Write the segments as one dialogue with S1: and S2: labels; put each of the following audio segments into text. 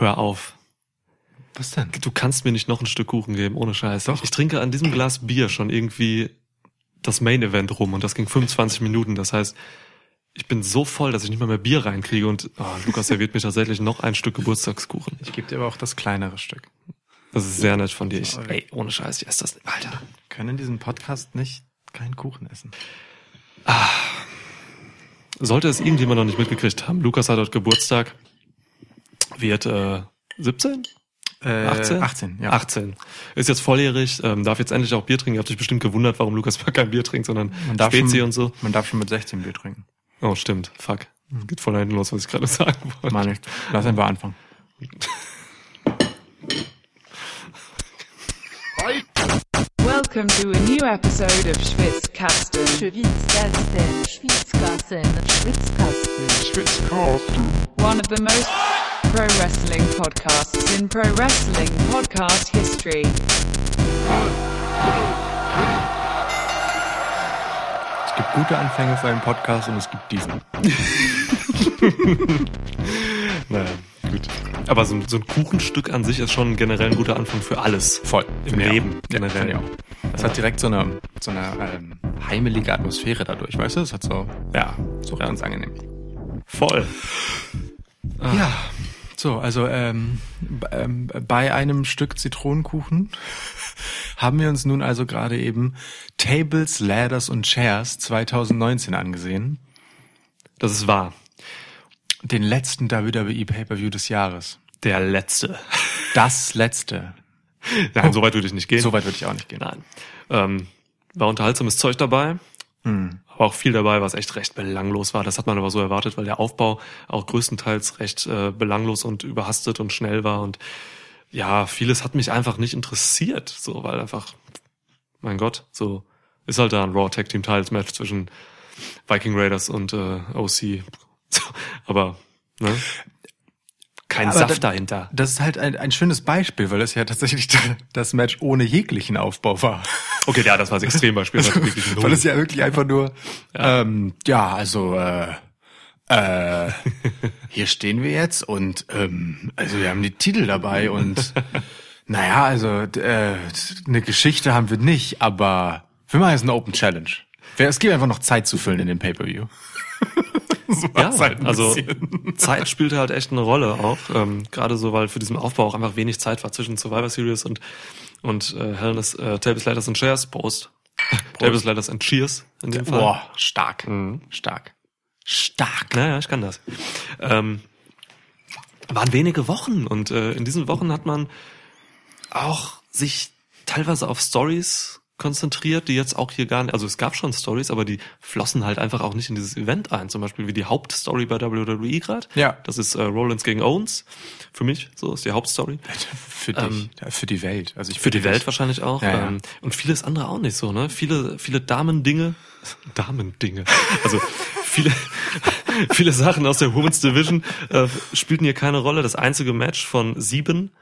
S1: Hör auf.
S2: Was denn?
S1: Du kannst mir nicht noch ein Stück Kuchen geben, ohne Scheiß.
S2: Doch.
S1: Ich trinke an diesem Glas Bier schon irgendwie das Main Event rum und das ging 25 Minuten. Das heißt, ich bin so voll, dass ich nicht mal mehr Bier reinkriege und oh, Lukas serviert mir tatsächlich noch ein Stück Geburtstagskuchen.
S2: Ich gebe dir aber auch das kleinere Stück.
S1: Das ist sehr nett von dir. Ich, ey, ohne Scheiß, ich esse das nicht. Alter.
S2: Wir können in diesem Podcast nicht keinen Kuchen essen.
S1: Sollte es irgendjemand noch nicht mitgekriegt haben, Lukas hat heute Geburtstag, wird äh, 17?
S2: Äh,
S1: 18?
S2: 18, ja.
S1: 18. Ist jetzt volljährig, ähm, darf jetzt endlich auch Bier trinken. Ihr habt euch bestimmt gewundert, warum Lukas mal kein Bier trinkt, sondern Spezi
S2: schon,
S1: und so.
S2: man darf schon mit 16 Bier trinken.
S1: Oh, stimmt. Fuck. Geht voll hinten los, was ich gerade sagen wollte.
S2: Mal nicht. Lass einfach anfangen.
S3: Welcome to a new episode of Schwitzkasten.
S4: Schwitzkasten, Schwitzkasten, Schwitzkasten.
S3: one of the most pro wrestling podcasts in pro wrestling podcast history.
S2: Es gibt gute Anfänge für einen Podcast und es gibt diesen.
S1: Naja, gut. Aber so, ein- so ein Kuchenstück an sich ist schon generell ein guter Anfang für alles.
S2: Voll.
S1: Im
S2: ich
S1: Leben.
S2: Ja,
S1: generell.
S2: auch. Das hat direkt so eine, so eine ähm, heimelige Atmosphäre dadurch, weißt du? Das hat so,
S1: Ja,
S2: so ganz angenehm.
S1: voll.
S2: Ja. So, also ähm, ähm, bei einem Stück Zitronenkuchen haben wir uns nun also gerade eben Tables, Ladders und Chairs 2019 angesehen.
S1: Das ist wahr.
S2: Den letzten WWE Pay-Per-View des Jahres.
S1: Der letzte.
S2: Das letzte.
S1: Nein, so weit würde ich nicht gehen.
S2: So weit würde ich auch nicht gehen.
S1: Nein. Ähm, war unterhaltsames Zeug dabei.
S2: Hm.
S1: Aber auch viel dabei, was echt recht belanglos war. Das hat man aber so erwartet, weil der Aufbau auch größtenteils recht äh, belanglos und überhastet und schnell war. Und ja, vieles hat mich einfach nicht interessiert. So, weil einfach, mein Gott, so ist halt da ein Raw Tag Team Titles Match zwischen Viking Raiders und äh, OC. Aber, ne? Kein
S2: Aber
S1: Saft
S2: da-
S1: dahinter.
S2: Das ist halt ein, ein schönes Beispiel, weil das ja tatsächlich das Match ohne jeglichen Aufbau war.
S1: Okay, ja, das war das Extrembeispiel. Null.
S2: Weil es ja wirklich einfach nur, ja, ähm, ja also, äh, äh, hier stehen wir jetzt und, ähm, also wir haben die Titel dabei und, naja, also, äh, eine Geschichte haben wir nicht, aber wir machen jetzt eine Open Challenge. Es gibt einfach noch Zeit zu füllen in dem Pay-Per-View. so
S1: Ja,
S2: halt
S1: also
S2: bisschen.
S1: Zeit spielte halt echt eine Rolle auch. Ähm, Gerade so, weil für diesen Aufbau auch einfach wenig Zeit war zwischen Survivor Series und und äh, Hell in a, äh, Tables, Ladders and Chairs Post. Tables, Ladders and Cheers in dem Fall.
S2: Boah, stark,
S1: Mhm.
S2: stark, stark.
S1: Naja, ich kann das. Ähm, waren wenige Wochen und äh, in diesen Wochen hat man auch sich teilweise auf Stories konzentriert, die jetzt auch hier gar nicht, also es gab schon Stories, aber die flossen halt einfach auch nicht in dieses Event ein. Zum Beispiel wie die Hauptstory bei WWE gerade.
S2: Ja.
S1: Das ist äh, Rollins gegen Owens. Für mich, so ist die Hauptstory.
S2: Für dich,
S1: Ähm,
S2: für die Welt. Also ich
S1: Für die Welt
S2: dich.
S1: wahrscheinlich auch.
S2: Ja, ja.
S1: Ähm, und vieles andere auch nicht so, ne? Viele, viele Damendinge. Damendinge. Also viele, viele Sachen aus der Women's Division äh, spielten hier keine Rolle. Das einzige Match von sieben,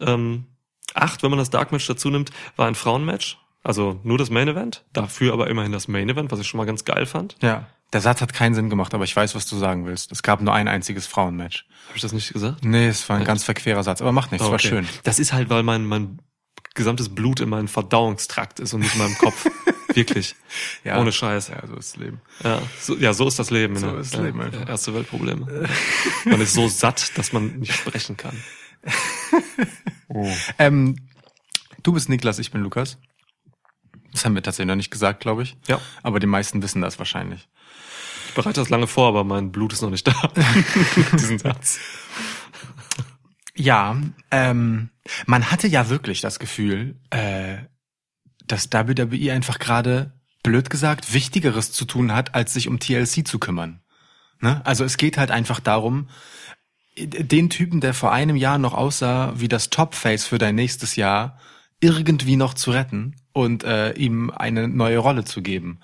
S1: ähm, acht, wenn man das Dark Match dazu nimmt, war ein Frauenmatch. Also nur das Main Event. Dafür aber immerhin das Main Event, was ich schon mal ganz geil fand.
S2: Ja. Der Satz hat keinen Sinn gemacht, aber ich weiß, was du sagen willst. Es gab nur ein einziges Frauenmatch.
S1: Habe ich das nicht gesagt?
S2: Nee, es war ein ganz verquerer Satz, aber macht nichts,
S1: Oh,
S2: war
S1: okay.
S2: schön.
S1: Das ist halt, weil mein, mein gesamtes Blut in meinem Verdauungstrakt ist und nicht in meinem Kopf. Wirklich.
S2: Ja.
S1: Ohne Scheiß.
S2: Ja, so ist das Leben.
S1: Ja, so, ja, so ist das Leben.
S2: So
S1: ne?
S2: ist das Leben einfach.
S1: Erste Weltprobleme. Man ist so satt, dass man nicht sprechen kann.
S2: Ähm, du bist Niklas, ich bin Lukas. Das haben wir tatsächlich noch nicht gesagt, glaube ich.
S1: Ja.
S2: Aber die meisten wissen das wahrscheinlich.
S1: Ich bereite das lange vor, aber mein Blut ist noch nicht da. Diesen Satz.
S2: Ja, ähm, man hatte ja wirklich das Gefühl, äh, dass WWE einfach gerade, blöd gesagt, Wichtigeres zu tun hat, als sich um TLC zu kümmern. Ne? Also es geht halt einfach darum, den Typen, der vor einem Jahr noch aussah wie das Top-Face für dein nächstes Jahr, irgendwie noch zu retten und äh, ihm eine neue Rolle zu geben.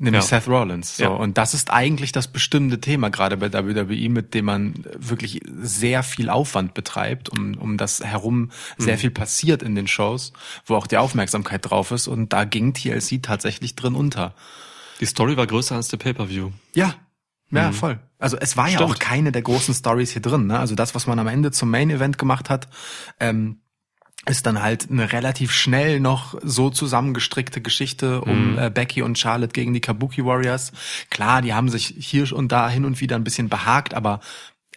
S2: Nämlich
S1: Ja.
S2: Seth Rollins. So.
S1: Ja.
S2: Und das ist eigentlich das bestimmende Thema, gerade bei WWE, mit dem man wirklich sehr viel Aufwand betreibt, um, um das herum sehr
S1: Mhm.
S2: viel passiert in den Shows, wo auch die Aufmerksamkeit drauf ist. Und da ging TLC tatsächlich drin unter.
S1: Die Story war größer als der Pay-Per-View.
S2: Ja, Ja, voll. Also es war ja
S1: Stimmt.
S2: auch keine der großen Stories hier drin. Ne? Also das, was man am Ende zum Main Event gemacht hat, ähm, ist dann halt eine relativ schnell noch so zusammengestrickte Geschichte um äh, Becky und Charlotte gegen die Kabuki Warriors. Klar, die haben sich hier und da hin und wieder ein bisschen behagt, aber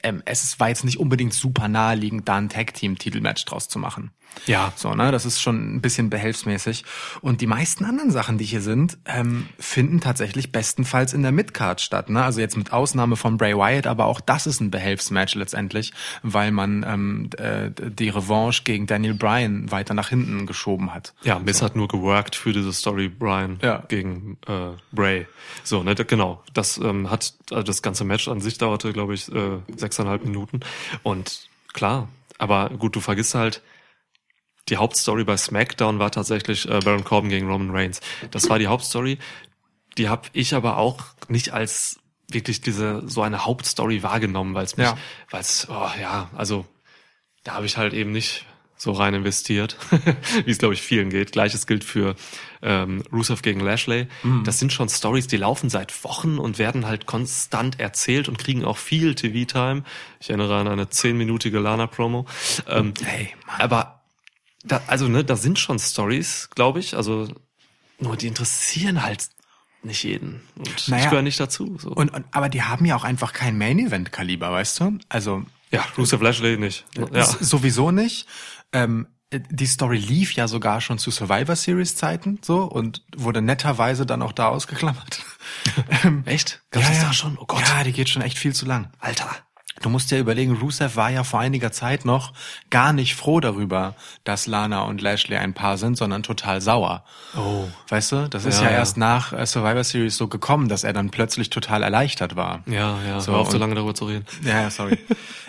S2: ähm, es ist- war jetzt nicht unbedingt super naheliegend, da ein Tag-Team-Titelmatch draus zu machen.
S1: Ja.
S2: So, ne, das ist schon ein bisschen behelfsmäßig. Und die meisten anderen Sachen, die hier sind, ähm, finden tatsächlich bestenfalls in der Midcard statt. Ne? Also jetzt mit Ausnahme von Bray Wyatt, aber auch das ist ein Behelfsmatch letztendlich, weil man ähm, äh, die Revanche gegen Daniel Bryan weiter nach hinten geschoben hat.
S1: Ja, Miss hat nur geworkt für diese Story Brian
S2: Ja.
S1: gegen äh, Bray. So, ne, genau. Das ähm, hat also das ganze Match an sich dauerte, glaube ich, äh, sechseinhalb Minuten. Und klar, aber gut, du vergisst halt, die Hauptstory bei SmackDown war tatsächlich äh, Baron Corbin gegen Roman Reigns. Das war die Hauptstory. Die habe ich aber auch nicht als wirklich diese so eine Hauptstory wahrgenommen, weil es mich,
S2: Ja.
S1: weil es, oh, ja, also da habe ich halt eben nicht so rein investiert, wie es glaube ich vielen geht. Gleiches gilt für ähm, Rusev gegen Lashley. Das sind schon Stories, die laufen seit Wochen und werden halt konstant erzählt und kriegen auch viel TV-Time. Ich erinnere an eine zehnminütige Lana-Promo. Ähm,
S2: Hey, Mann.
S1: aber da, also ne, da sind schon Stories, glaube ich. Also nur die interessieren halt nicht jeden. Und
S2: Naja.
S1: ich gehöre nicht dazu. So.
S2: Und, und aber die haben ja auch einfach kein Main-Event-Kaliber, weißt du? Also
S1: ja, Rusev Lashley nicht. Ja.
S2: Sowieso nicht. Ähm, die Story lief ja sogar schon zu Survivor Series Zeiten so und wurde netterweise dann auch da ausgeklammert.
S1: Echt? Gab's das da schon? Oh Gott.
S2: Ja, die geht schon echt viel zu lang.
S1: Alter.
S2: Du musst dir überlegen, Rusev war ja vor einiger Zeit noch gar nicht froh darüber, dass Lana und Lashley ein Paar sind, sondern total sauer.
S1: Oh.
S2: Weißt du, das ist
S1: Ja,
S2: ja, erst nach äh, Survivor Series so gekommen, dass er dann plötzlich total erleichtert war.
S1: Ja, ja.
S2: So,
S1: Hör auf, so lange darüber zu reden.
S2: Ja, ja, sorry.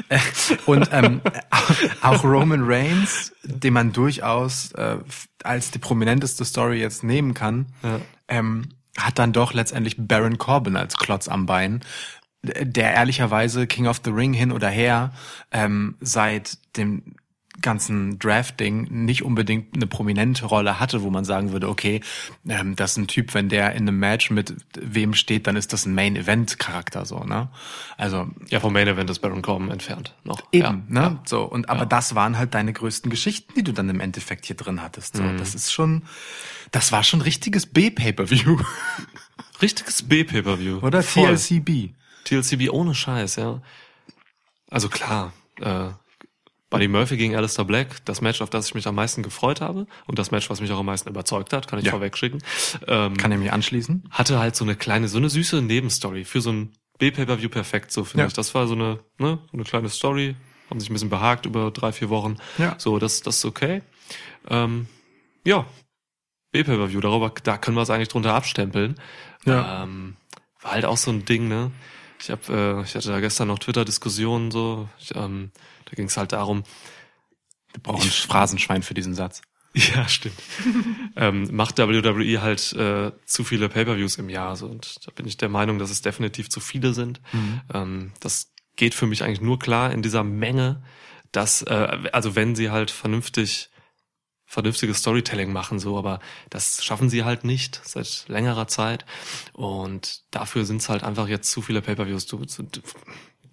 S2: Und ähm, auch Roman Reigns, den man durchaus äh, als die prominenteste Story jetzt nehmen kann,
S1: Ja.
S2: ähm, hat dann doch letztendlich Baron Corbin als Klotz am Bein, der ehrlicherweise King of the Ring hin oder her ähm, seit dem ganzen Drafting nicht unbedingt eine prominente Rolle hatte, wo man sagen würde, okay, ähm, das ist ein Typ, wenn der in einem Match mit wem steht, dann ist das ein Main-Event-Charakter so, ne? Also
S1: Ja, vom Main Event ist Baron Corbin entfernt noch.
S2: Eben,
S1: ja.
S2: ne? So, und aber das waren halt deine größten Geschichten, die du dann im Endeffekt hier drin hattest. So, das ist schon, das war schon richtiges B-Pay-Per-View.
S1: Richtiges B-Pay-Per-View.
S2: Oder. TLCB.
S1: TLCB ohne Scheiß, ja. Also klar, äh, Buddy Murphy gegen Alistair Black, das Match, auf das ich mich am meisten gefreut habe und das Match, was mich auch am meisten überzeugt hat, kann ich
S2: Ja.
S1: vorwegschicken. Ähm,
S2: Kann ich mich anschließen?
S1: hatte halt so eine kleine, so eine süße Nebenstory für so ein B-Pay-Per-View perfekt, so finde
S2: Ja.
S1: ich. Das war so eine, ne, so eine kleine Story, haben sich ein bisschen behagt über drei, vier Wochen.
S2: Ja.
S1: So, das, das ist okay. Ähm, ja, B-Pay-Per-View, darüber, da können wir es eigentlich drunter abstempeln.
S2: Ja.
S1: Ähm, war halt auch so ein Ding, ne? Ich hab, äh, ich hatte da gestern noch Twitter-Diskussionen so, ich, ähm, da ging es halt darum,
S2: Wir brauchen ein Phrasenschwein für diesen Satz.
S1: ja, stimmt. ähm, macht WWE halt äh, zu viele Pay-per-Views im Jahr. So. Und da bin ich der Meinung, dass es definitiv zu viele sind. Ähm, das geht für mich eigentlich nur klar in dieser Menge, dass, äh, also wenn sie halt vernünftig vernünftiges Storytelling machen, so, aber das schaffen sie halt nicht seit längerer Zeit. Und dafür sind es halt einfach jetzt zu viele Pay-per-Views. Du, du,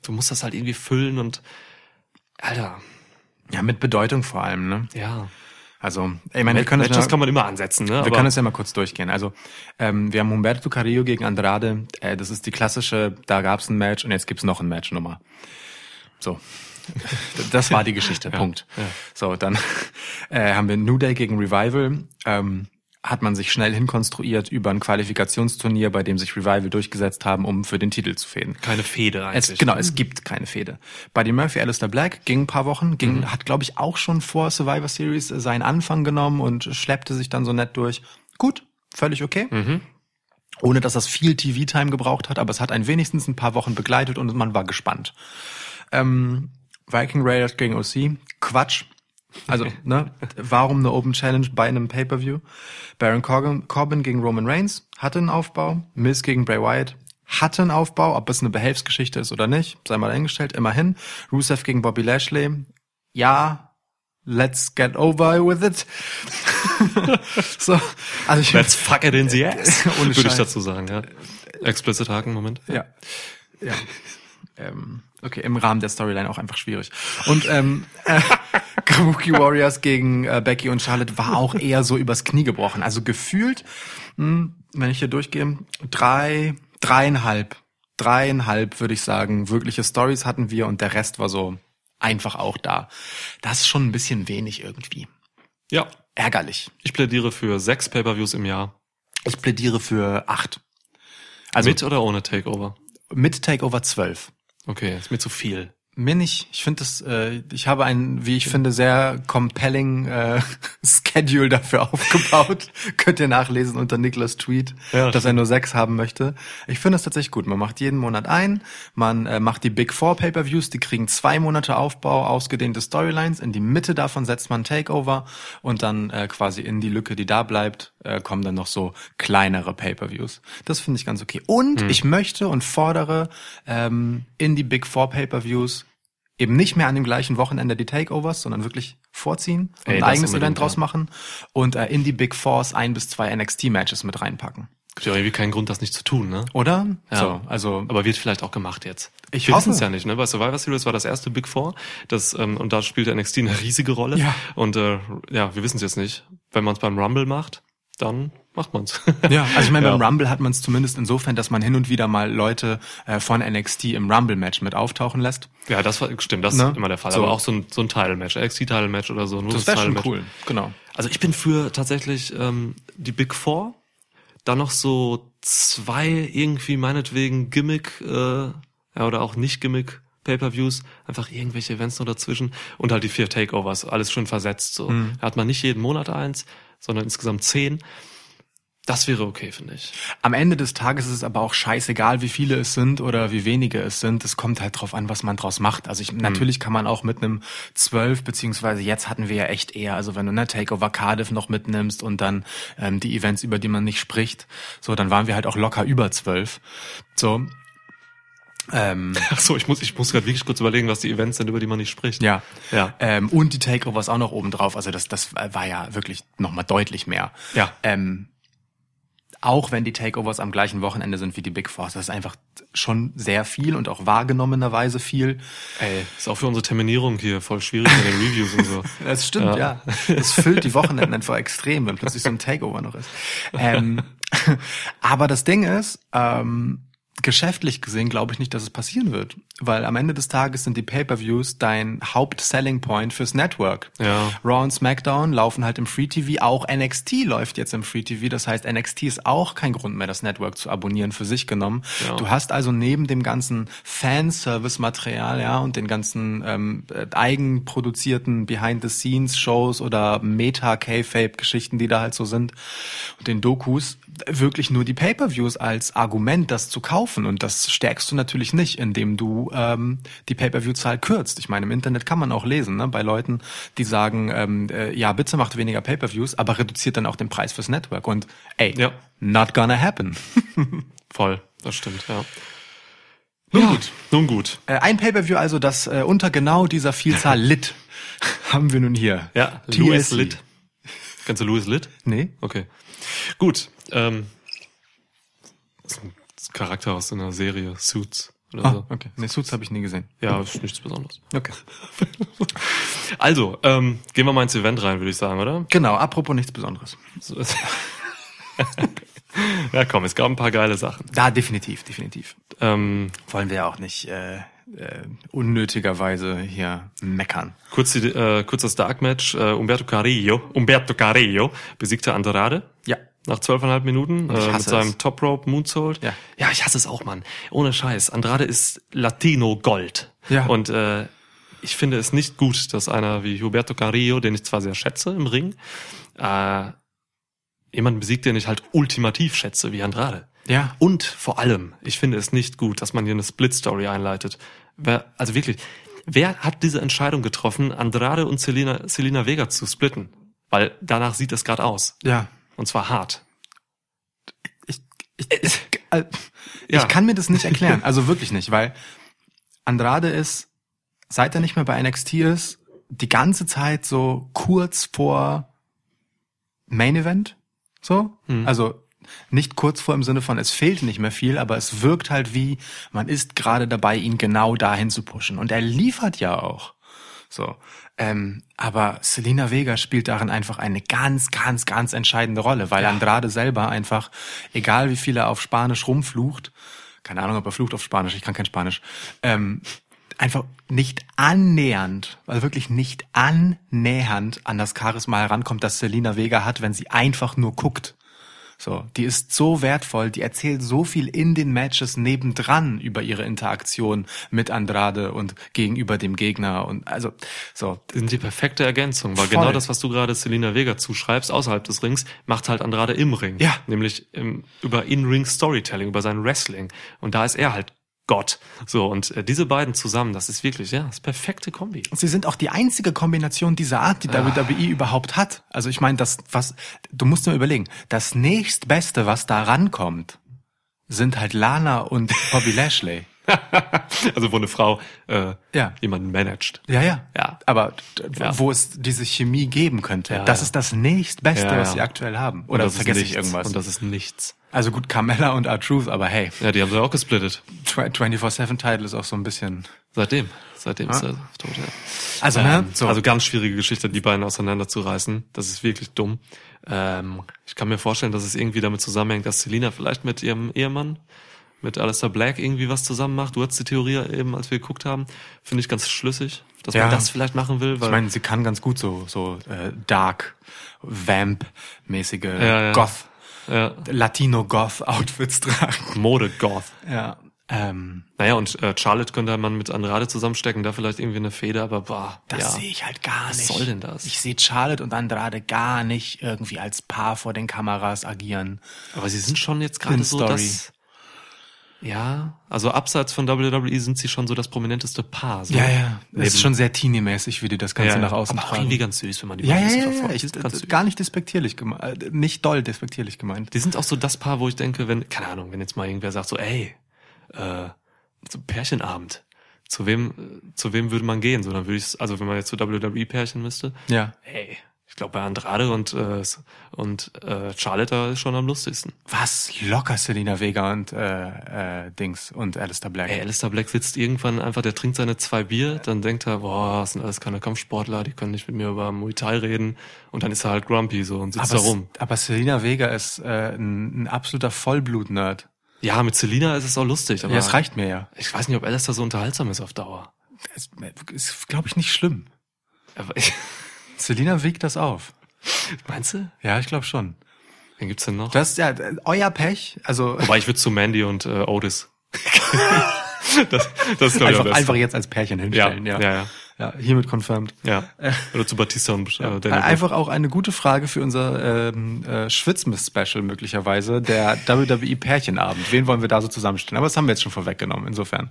S1: du musst das halt irgendwie füllen und Alter,
S2: Ja, mit Bedeutung vor allem, ne?
S1: ja.
S2: Also, ich meine, wir können es
S1: Matches
S2: ja,
S1: kann man immer ansetzen, ne?
S2: wir können es ja mal kurz durchgehen. Also, ähm, wir haben Humberto Carrillo gegen Andrade. Äh, das ist die klassische, da gab's ein Match und jetzt gibt's noch ein Match Nummer. So. Das war die Geschichte, Punkt.
S1: ja.
S2: So, dann äh, haben wir New Day gegen Revival. Ähm, hat man sich schnell hinkonstruiert über ein Qualifikationsturnier, bei dem sich Revival durchgesetzt haben, um für den Titel zu fäden.
S1: keine Fehde
S2: Es,
S1: eigentlich.
S2: genau, es gibt keine Fehde. Buddy Murphy, Alistair Black ging ein paar Wochen, ging,
S1: Mhm.
S2: hat glaube ich auch schon vor Survivor Series äh, seinen Anfang genommen und schleppte sich dann so nett durch. Gut, völlig okay.
S1: Mhm.
S2: Ohne dass das viel TV-Time gebraucht hat, aber es hat einen wenigstens ein paar Wochen begleitet und man war gespannt. Ähm, Viking Raiders gegen OC, Quatsch. Also, ne, warum eine Open Challenge bei einem Pay-Per-View? Baron Corbin, Corbin gegen Roman Reigns hatte einen Aufbau. Miz gegen Bray Wyatt hatte einen Aufbau. Ob es eine Behelfsgeschichte ist oder nicht, sei mal dahingestellt. Immerhin. Rusev gegen Bobby Lashley. Ja, let's get over with it. so, also ich,
S1: Let's fuck it in the ass.
S2: Ohne
S1: Würde ich
S2: Scheiß.
S1: dazu sagen, ja. Explicit Haken, Moment.
S2: ja. ja. Ähm, okay, im Rahmen der Storyline auch einfach schwierig. Und ähm, äh, Kabuki Warriors gegen äh, Becky und Charlotte war auch eher so übers Knie gebrochen. Also gefühlt, mh, wenn ich hier durchgehe, drei, dreieinhalb, dreieinhalb würde ich sagen, wirkliche Stories hatten wir und der Rest war so einfach auch da. Das ist schon ein bisschen wenig irgendwie.
S1: Ja,
S2: Ärgerlich.
S1: ich plädiere für sechs Pay-Per-Views im Jahr.
S2: Ich plädiere für acht. Also
S1: Mit oder ohne Takeover?
S2: mit Takeover 12.
S1: Okay, ist mir zu viel.
S2: Mir nicht. Ich finde das, äh, ich habe ein, wie ich finde, sehr compelling äh, Schedule dafür aufgebaut. Könnt ihr nachlesen unter Niklas Tweet,
S1: Ja,
S2: dass er nur sechs haben möchte. Ich finde das tatsächlich gut. Man macht jeden Monat ein, man äh, macht die Big Four Pay-Per-Views, die kriegen zwei Monate Aufbau, ausgedehnte Storylines. In die Mitte davon setzt man Takeover und dann äh, quasi in die Lücke, die da bleibt, äh, kommen dann noch so kleinere Pay-Per-Views. Das finde ich ganz okay. Und ich möchte und fordere ähm, in die Big Four Pay-Per-Views eben nicht mehr an dem gleichen Wochenende die Takeovers, sondern wirklich vorziehen und
S1: Ey,
S2: ein eigenes Event draus machen und äh, in die Big Fours ein bis zwei NXT-Matches mit reinpacken.
S1: Gibt ja irgendwie keinen Grund, das nicht zu tun, ne?
S2: Oder?
S1: Ja.
S2: So, also
S1: Aber wird vielleicht auch gemacht jetzt.
S2: Ich
S1: Wir wissen es ja nicht, ne? Bei Survivor Series war das erste Big Four, das ähm, und da spielte NXT eine riesige Rolle.
S2: Ja.
S1: Und äh, ja, wir wissen es jetzt nicht. Wenn man es beim Rumble macht, dann macht man's.
S2: Ja, also ich meine,
S1: Ja.
S2: beim Rumble hat man es zumindest insofern, dass man hin und wieder mal Leute äh, von NXT im Rumble-Match mit auftauchen lässt.
S1: ja, das war stimmt, das
S2: Ne?
S1: ist immer der Fall.
S2: So.
S1: Aber auch so ein so ein Title-Match, NXT-Title-Match oder so. Nur
S2: Das wäre schon cool, genau.
S1: Also ich bin für tatsächlich ähm, die Big Four, dann noch so zwei irgendwie meinetwegen Gimmick äh, ja, oder auch nicht Gimmick Pay-per-Views, einfach irgendwelche Events noch dazwischen und halt die vier Takeovers, alles schon versetzt so. Da hat man nicht jeden Monat eins, sondern insgesamt zehn. Das wäre okay, finde ich.
S2: Am Ende des Tages ist es aber auch scheißegal, wie viele es sind oder wie wenige es sind. Es kommt halt drauf an, was man draus macht. Also ich, natürlich kann man auch mit einem 12, beziehungsweise jetzt hatten wir ja echt eher, also wenn du eine Takeover Cardiff noch mitnimmst und dann ähm, die Events, über die man nicht spricht, so, dann waren wir halt auch locker über 12. So. Ähm,
S1: Ach so, ich muss, ich muss gerade wirklich kurz überlegen, was die Events sind, über die man nicht spricht.
S2: ja.
S1: Ja.
S2: Ähm, und die Takeovers auch noch oben drauf. Also das, das war ja wirklich nochmal deutlich mehr.
S1: Ja.
S2: Ähm, auch wenn die Takeovers am gleichen Wochenende sind wie die Big Four. Das ist einfach schon sehr viel und auch wahrgenommenerweise viel.
S1: Ey, ist auch für unsere Terminierung hier voll schwierig mit den Reviews und so.
S2: Das stimmt, ja. Das füllt die Wochenenden einfach extrem, wenn plötzlich so ein Takeover noch ist. Ähm, aber das Ding ist, ähm, geschäftlich gesehen glaube ich nicht, dass es passieren wird. Weil am Ende des Tages sind die Pay-Per-Views dein Haupt-Selling Point fürs Network.
S1: Ja.
S2: Raw und SmackDown laufen halt im Free TV, auch NXT läuft jetzt im Free TV, das heißt NXT ist auch kein Grund mehr, das Network zu abonnieren für sich genommen.
S1: Ja.
S2: Du hast also neben dem ganzen Fanservice-Material, ja, und den ganzen ähm, äh, eigenproduzierten Behind-the-Scenes-Shows oder Meta-K-Fape-Geschichten, die da halt so sind, und den Dokus, wirklich nur die Pay-Per-Views als Argument, das zu kaufen. Und das stärkst du natürlich nicht, indem du ähm, die Pay-Per-View-Zahl kürzt. Ich meine, im Internet kann man auch lesen, ne, bei Leuten, die sagen, ähm, äh, ja, bitte macht weniger Pay-Per-Views, aber reduziert dann auch den Preis fürs Network. Und ey,
S1: Ja.
S2: not gonna happen.
S1: Voll, das stimmt, ja.
S2: Nun
S1: ja,
S2: gut.
S1: Nun gut.
S2: Äh, ein Pay-Per-View also, das äh, unter genau dieser Vielzahl litt, haben wir nun hier.
S1: Ja,
S2: TLC.
S1: Louis Litt. Kennst du Louis Litt?
S2: Nee?
S1: Okay. Gut. Ähm, das ist ein Charakter aus einer Serie, Suits oder
S2: Ah,
S1: so.
S2: okay. Nee, Suits habe ich nie gesehen.
S1: Ja, ist nichts Besonderes.
S2: Okay.
S1: Also, ähm, gehen wir mal ins Event rein, würde ich sagen, oder?
S2: Genau, apropos nichts Besonderes.
S1: Ja, komm, es gab ein paar geile Sachen.
S2: Da definitiv, definitiv.
S1: Ähm,
S2: Wollen wir ja auch nicht äh, äh, unnötigerweise hier meckern.
S1: kurz, die, äh, kurz das Dark Match. Äh, Umberto Carrillo, Umberto Carrillo besiegte Andrade.
S2: Ja.
S1: Nach zwölfeinhalb Minuten äh, mit seinem
S2: es.
S1: Top Rope Moonsault.
S2: Ja.
S1: ja, ich hasse es auch, Mann. Ohne Scheiß. Andrade ist Latino Gold.
S2: Ja.
S1: Und äh, ich finde es nicht gut, dass einer wie Huberto Carrillo, den ich zwar sehr schätze im Ring, äh, jemanden besiegt, den ich halt ultimativ schätze, wie Andrade.
S2: Ja.
S1: Und vor allem, ich finde es nicht gut, dass man hier eine Split-Story einleitet. Wer, also wirklich, wer hat diese Entscheidung getroffen, Andrade und Selena, Selena Vega zu splitten? Weil danach sieht es gerade aus.
S2: Ja.
S1: Und zwar hart.
S2: Ich, ich, ich, äh,
S1: Ja.
S2: ich kann mir das nicht erklären. Also wirklich nicht, weil Andrade ist, seit er nicht mehr bei NXT ist, die ganze Zeit so kurz vor Main Event. So.
S1: Mhm.
S2: Also Nicht kurz vor im Sinne von, es fehlt nicht mehr viel, aber es wirkt halt wie, man ist gerade dabei, ihn genau dahin zu pushen. Und er liefert ja auch. So. Ähm, aber Selena Vega spielt darin einfach eine ganz, ganz, ganz entscheidende Rolle, weil Andrade selber einfach, egal wie viel er auf Spanisch rumflucht, keine Ahnung, ob er flucht auf Spanisch, ich kann kein Spanisch, ähm, einfach nicht annähernd, also wirklich nicht annähernd an das Charisma herankommt, das Selena Vega hat, wenn sie einfach nur guckt. So, die ist so wertvoll, die erzählt so viel in den Matches nebendran über ihre Interaktion mit Andrade und gegenüber dem Gegner und also so.
S1: Die sind die perfekte Ergänzung, weil
S2: Voll.
S1: genau das, was du gerade Selina Vega zuschreibst, außerhalb des Rings, macht halt Andrade im Ring.
S2: Ja.
S1: Nämlich im, über In-Ring-Storytelling, über sein Wrestling. Und da ist er halt Gott. So, und äh, diese beiden zusammen, das ist wirklich, ja, das perfekte Kombi.
S2: Sie sind auch die einzige Kombination dieser Art, die WWE überhaupt hat. Also ich meine, das was du musst dir überlegen, das nächstbeste, was da rankommt, sind halt Lana und Bobby Lashley.
S1: also wo eine Frau äh,
S2: Ja.
S1: jemanden managt.
S2: Ja, ja.
S1: Ja.
S2: Aber
S1: Ja.
S2: wo es diese Chemie geben könnte,
S1: Ja,
S2: das ist das nächsteste,
S1: Ja,
S2: was sie aktuell haben. Oder
S1: das
S2: vergesse ich irgendwas?
S1: Und das ist nichts.
S2: also gut, Carmella und R-Truth, aber hey,
S1: Ja, die haben sie auch gesplittet.
S2: 24-7-Title ist auch so ein bisschen...
S1: Seitdem. Seitdem ist er tot, ja.
S2: Also, ne?
S1: Ähm,
S2: So.
S1: Also ganz schwierige Geschichte, die beiden auseinanderzureißen. Das ist wirklich dumm. Ähm, ich kann mir vorstellen, dass es irgendwie damit zusammenhängt, dass Selina vielleicht mit ihrem Ehemann, mit Alistair Black irgendwie was zusammen macht. Du hattest die Theorie eben, als wir geguckt haben. Finde ich ganz schlüssig, dass
S2: Ja.
S1: man das vielleicht machen will. Weil
S2: Ich meine, sie kann ganz gut so so äh, dark, Vamp-mäßige
S1: Ja, ja.
S2: Goth,
S1: ja,
S2: Latino-Goth-Outfits tragen.
S1: Mode-Goth.
S2: Ja. Ähm,
S1: Naja, und äh, Charlotte könnte man mit Andrade zusammenstecken, da vielleicht irgendwie eine Feder, aber boah,
S2: das
S1: ja.
S2: sehe ich halt gar
S1: Was
S2: nicht.
S1: soll denn das?
S2: Ich sehe Charlotte und Andrade gar nicht irgendwie als Paar vor den Kameras agieren.
S1: Aber sie sind schon jetzt gerade so
S2: Story.
S1: Ja, also abseits von WWE sind sie schon so das prominenteste Paar. So.
S2: Ja, ja.
S1: Neben-
S2: Es ist schon sehr teenie-mäßig, wie die das Ganze
S1: ja,
S2: nach außen
S1: aber
S2: tragen.
S1: irgendwie ganz süß, wenn man die
S2: ja, ja, ja, ja.
S1: verfolgt.
S2: Ich,
S1: Die sind ganz
S2: gar nicht despektierlich gemeint. äh, Nicht doll despektierlich gemeint.
S1: Die sind auch so das Paar, wo ich denke, wenn, keine Ahnung, wenn jetzt mal irgendwer sagt so, ey, äh, so Pärchenabend, zu wem, äh, zu wem würde man gehen? So, dann würde ich, also wenn man jetzt zu WWE Pärchen müsste,
S2: Ja.
S1: hey, ich glaube bei Andrade und, äh, und äh, Charlotte da ist schon am lustigsten.
S2: Was? Locker Selena Vega und äh, äh, Dings und Alistair Black.
S1: Ey, Alistair Black sitzt irgendwann einfach, der trinkt seine zwei Bier, dann denkt er, boah, das sind alles keine Kampfsportler, die können nicht mit mir über Muay Thai reden. Und dann ist er halt grumpy so und sitzt
S2: aber,
S1: da rum.
S2: aber Selena Vega ist äh, ein, ein absoluter Vollblut-Nerd.
S1: Ja, mit Selina ist es auch lustig, aber
S2: Ja, das reicht mir ja.
S1: ich weiß nicht, ob Alistair so unterhaltsam ist auf Dauer.
S2: Es ist, glaube ich, nicht schlimm.
S1: Aber ich,
S2: Selena wiegt das auf.
S1: meinst du?
S2: Ja, ich glaube schon.
S1: Wen gibt's denn noch?
S2: Das ja äh, euer Pech. Also
S1: Wobei ich würde zu Mandy und äh, Otis. das, das ist
S2: einfach, einfach jetzt als Pärchen hinstellen.
S1: ja,
S2: Ja,
S1: ja, ja.
S2: ja. hiermit confirmed.
S1: ja. Oder zu Batista und äh. Daniel
S2: Einfach auch eine gute Frage für unser ähm, äh, Schwitzmist-Special möglicherweise, der WWE-Pärchenabend. Wen wollen wir da so zusammenstellen? Aber das haben wir jetzt schon vorweggenommen, insofern.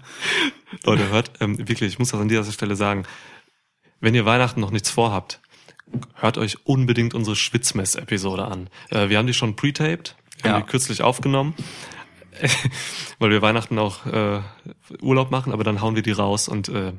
S1: Leute, hört, ähm, wirklich, ich muss das an dieser Stelle sagen. Wenn ihr Weihnachten noch nichts vorhabt, hört euch unbedingt unsere Schwitzmess-Episode an. Äh, wir haben die schon pre-taped, haben
S2: Ja.
S1: die kürzlich aufgenommen, weil wir Weihnachten auch äh, Urlaub machen, aber dann hauen wir die raus und äh,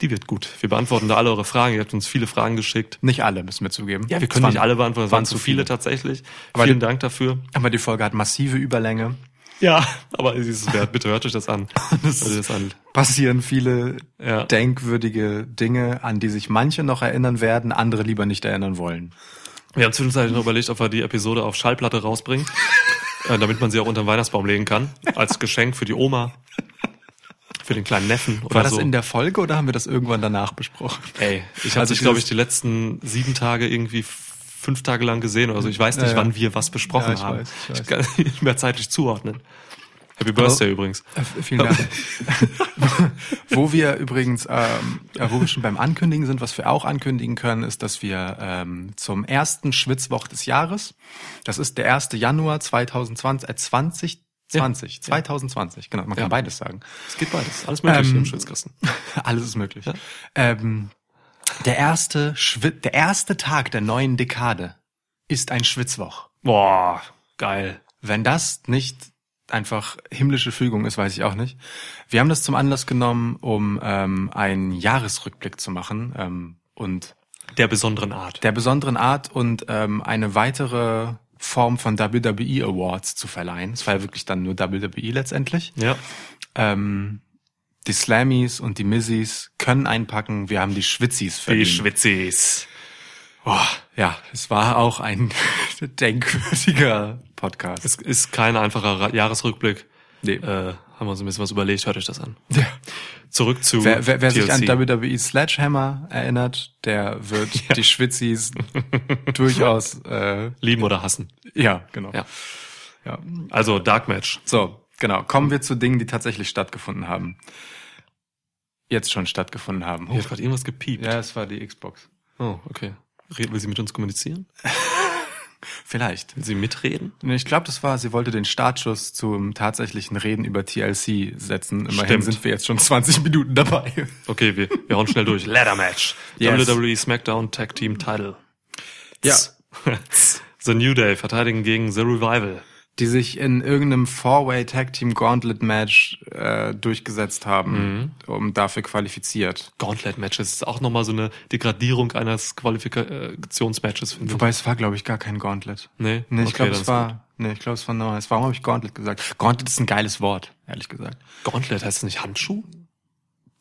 S1: die wird gut. Wir beantworten da alle eure Fragen. Ihr habt uns viele Fragen geschickt.
S2: Nicht alle, müssen wir zugeben.
S1: Ja, wir können
S2: waren-
S1: nicht alle beantworten, es waren
S2: waren
S1: zu
S2: zu
S1: viele
S2: viele.
S1: tatsächlich.
S2: Aber
S1: Vielen
S2: die-
S1: Dank dafür.
S2: Aber die Folge hat massive Überlänge.
S1: Ja, aber es ist wert. Bitte hört euch das an. Euch das an.
S2: Passieren viele
S1: Ja.
S2: denkwürdige Dinge, an die sich manche noch erinnern werden, andere lieber nicht erinnern wollen.
S1: Wir haben zwischenzeitlich noch überlegt, ob wir die Episode auf Schallplatte rausbringen, äh, damit man sie auch unter den Weihnachtsbaum legen kann. Als Geschenk für die Oma, für den kleinen Neffen
S2: War das
S1: so.
S2: in der Folge oder haben wir das irgendwann danach besprochen?
S1: Ey, ich habe
S2: Also
S1: dich, glaube ich, die letzten sieben Tage irgendwie fünf Tage lang gesehen oder so. Ich weiß nicht,
S2: Ja, ja.
S1: wann wir was besprochen
S2: Ja, ich
S1: haben.
S2: weiß, ich weiß.
S1: kann nicht mehr zeitlich zuordnen. Happy Birthday übrigens.
S2: Äh, vielen Dank. wo wir übrigens, ähm, äh, wo wir schon beim Ankündigen sind, was wir auch ankündigen können, ist, dass wir ähm, zum ersten Schwitzwoch des Jahres, das ist der 1. Januar 2020, äh, 2020, 2020, genau, man kann
S1: Ja.
S2: beides sagen.
S1: Es geht beides. Alles möglich
S2: Ähm,
S1: im Schwitzkasten.
S2: Alles ist möglich. Ähm, der erste Schwi der erste Tag der neuen Dekade ist ein Schwitzwoch.
S1: Boah, geil.
S2: Wenn das nicht einfach himmlische Fügung ist, weiß ich auch nicht. Wir haben das zum Anlass genommen, um ähm, einen Jahresrückblick zu machen ähm, und
S1: Der besonderen Art.
S2: der besonderen Art und ähm, eine weitere Form von WWE Awards zu verleihen. Es war ja wirklich dann nur WWE letztendlich.
S1: Ja.
S2: Ähm, die Slammies und die Mizzys können einpacken. Wir haben die Schwitzis
S1: Die
S2: verdient.
S1: Schwitzis.
S2: Boah, ja, es war auch ein denkwürdiger Podcast.
S1: Es ist kein einfacher Jahresrückblick.
S2: Nee.
S1: Äh, haben wir uns ein bisschen was überlegt, hört euch das an.
S2: Ja.
S1: Zurück zu
S2: Wer, wer, wer sich an WWE Sledgehammer erinnert, der wird die Schwitzis durchaus, äh,
S1: Lieben oder hassen.
S2: ja, genau.
S1: Ja.
S2: Ja.
S1: Also Dark Match.
S2: So, genau. Kommen wir zu Dingen, die tatsächlich stattgefunden haben. Jetzt schon stattgefunden haben.
S1: Hier hat gerade irgendwas gepiept.
S2: Ja, es war die Xbox.
S1: Oh, okay. Will sie mit uns kommunizieren?
S2: Vielleicht.
S1: Will sie mitreden?
S2: Ich glaube, das war, sie wollte den Startschuss zum tatsächlichen Reden über TLC setzen. Immerhin
S1: Stimmt.
S2: sind wir jetzt schon 20 Minuten dabei.
S1: Okay, wir, wir hauen schnell durch. Ladder Match.
S2: Yes.
S1: WWE SmackDown Tag Team Title.
S2: Ja.
S1: The New Day verteidigen gegen The Revival.
S2: Die sich in irgendeinem Four-Way Tag Team Gauntlet Match äh, durchgesetzt haben, um dafür qualifiziert.
S1: Gauntlet Matches ist auch nochmal so eine Degradierung eines Qualifikationsmatches, finde ich.
S2: Wobei es war, glaube ich, gar kein Gauntlet.
S1: Nee?
S2: Nee, ich
S1: Okay,
S2: glaube, es war, nee, ich glaube, es war neues. Warum habe ich Gauntlet gesagt? Gauntlet ist ein geiles Wort, ehrlich gesagt.
S1: Gauntlet heißt es nicht Handschuh?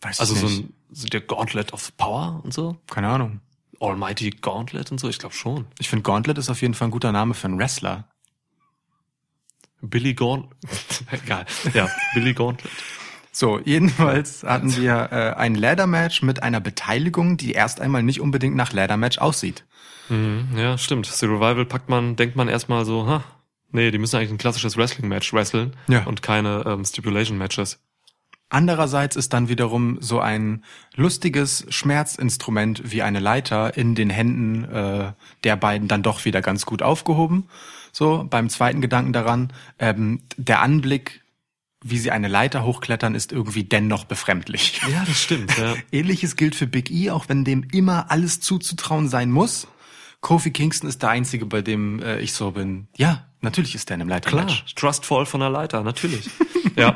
S2: Weiß
S1: Also
S2: ich
S1: so
S2: nicht.
S1: ein so der Gauntlet of Power und so?
S2: keine Ahnung.
S1: Almighty Gauntlet und so? Ich glaube schon.
S2: Ich finde Gauntlet ist auf jeden Fall ein guter Name für einen Wrestler.
S1: Billy Gauntlet. Egal. Ja, Billy Gauntlet.
S2: So, jedenfalls hatten wir äh, ein Ladder-Match mit einer Beteiligung, die erst einmal nicht unbedingt nach Ladder-Match aussieht.
S1: Mhm, ja, stimmt. The Revival packt man, denkt man erstmal so, ha, nee, die müssen eigentlich ein klassisches Wrestling-Match wresteln
S2: Ja.
S1: und keine ähm, Stipulation-Matches.
S2: Andererseits ist dann wiederum so ein lustiges Schmerzinstrument wie eine Leiter in den Händen äh, der beiden dann doch wieder ganz gut aufgehoben. So, beim zweiten Gedanken daran, ähm, der Anblick, wie sie eine Leiter hochklettern, ist irgendwie dennoch befremdlich.
S1: Ja, das stimmt. Ja.
S2: Ähnliches gilt für Big E, auch wenn dem immer alles zuzutrauen sein muss. Kofi Kingston ist der Einzige, bei dem äh, ich so bin. Ja, natürlich ist der in einem
S1: Klar,
S2: Leitermatch.
S1: Trustfall von der Leiter, natürlich. ja,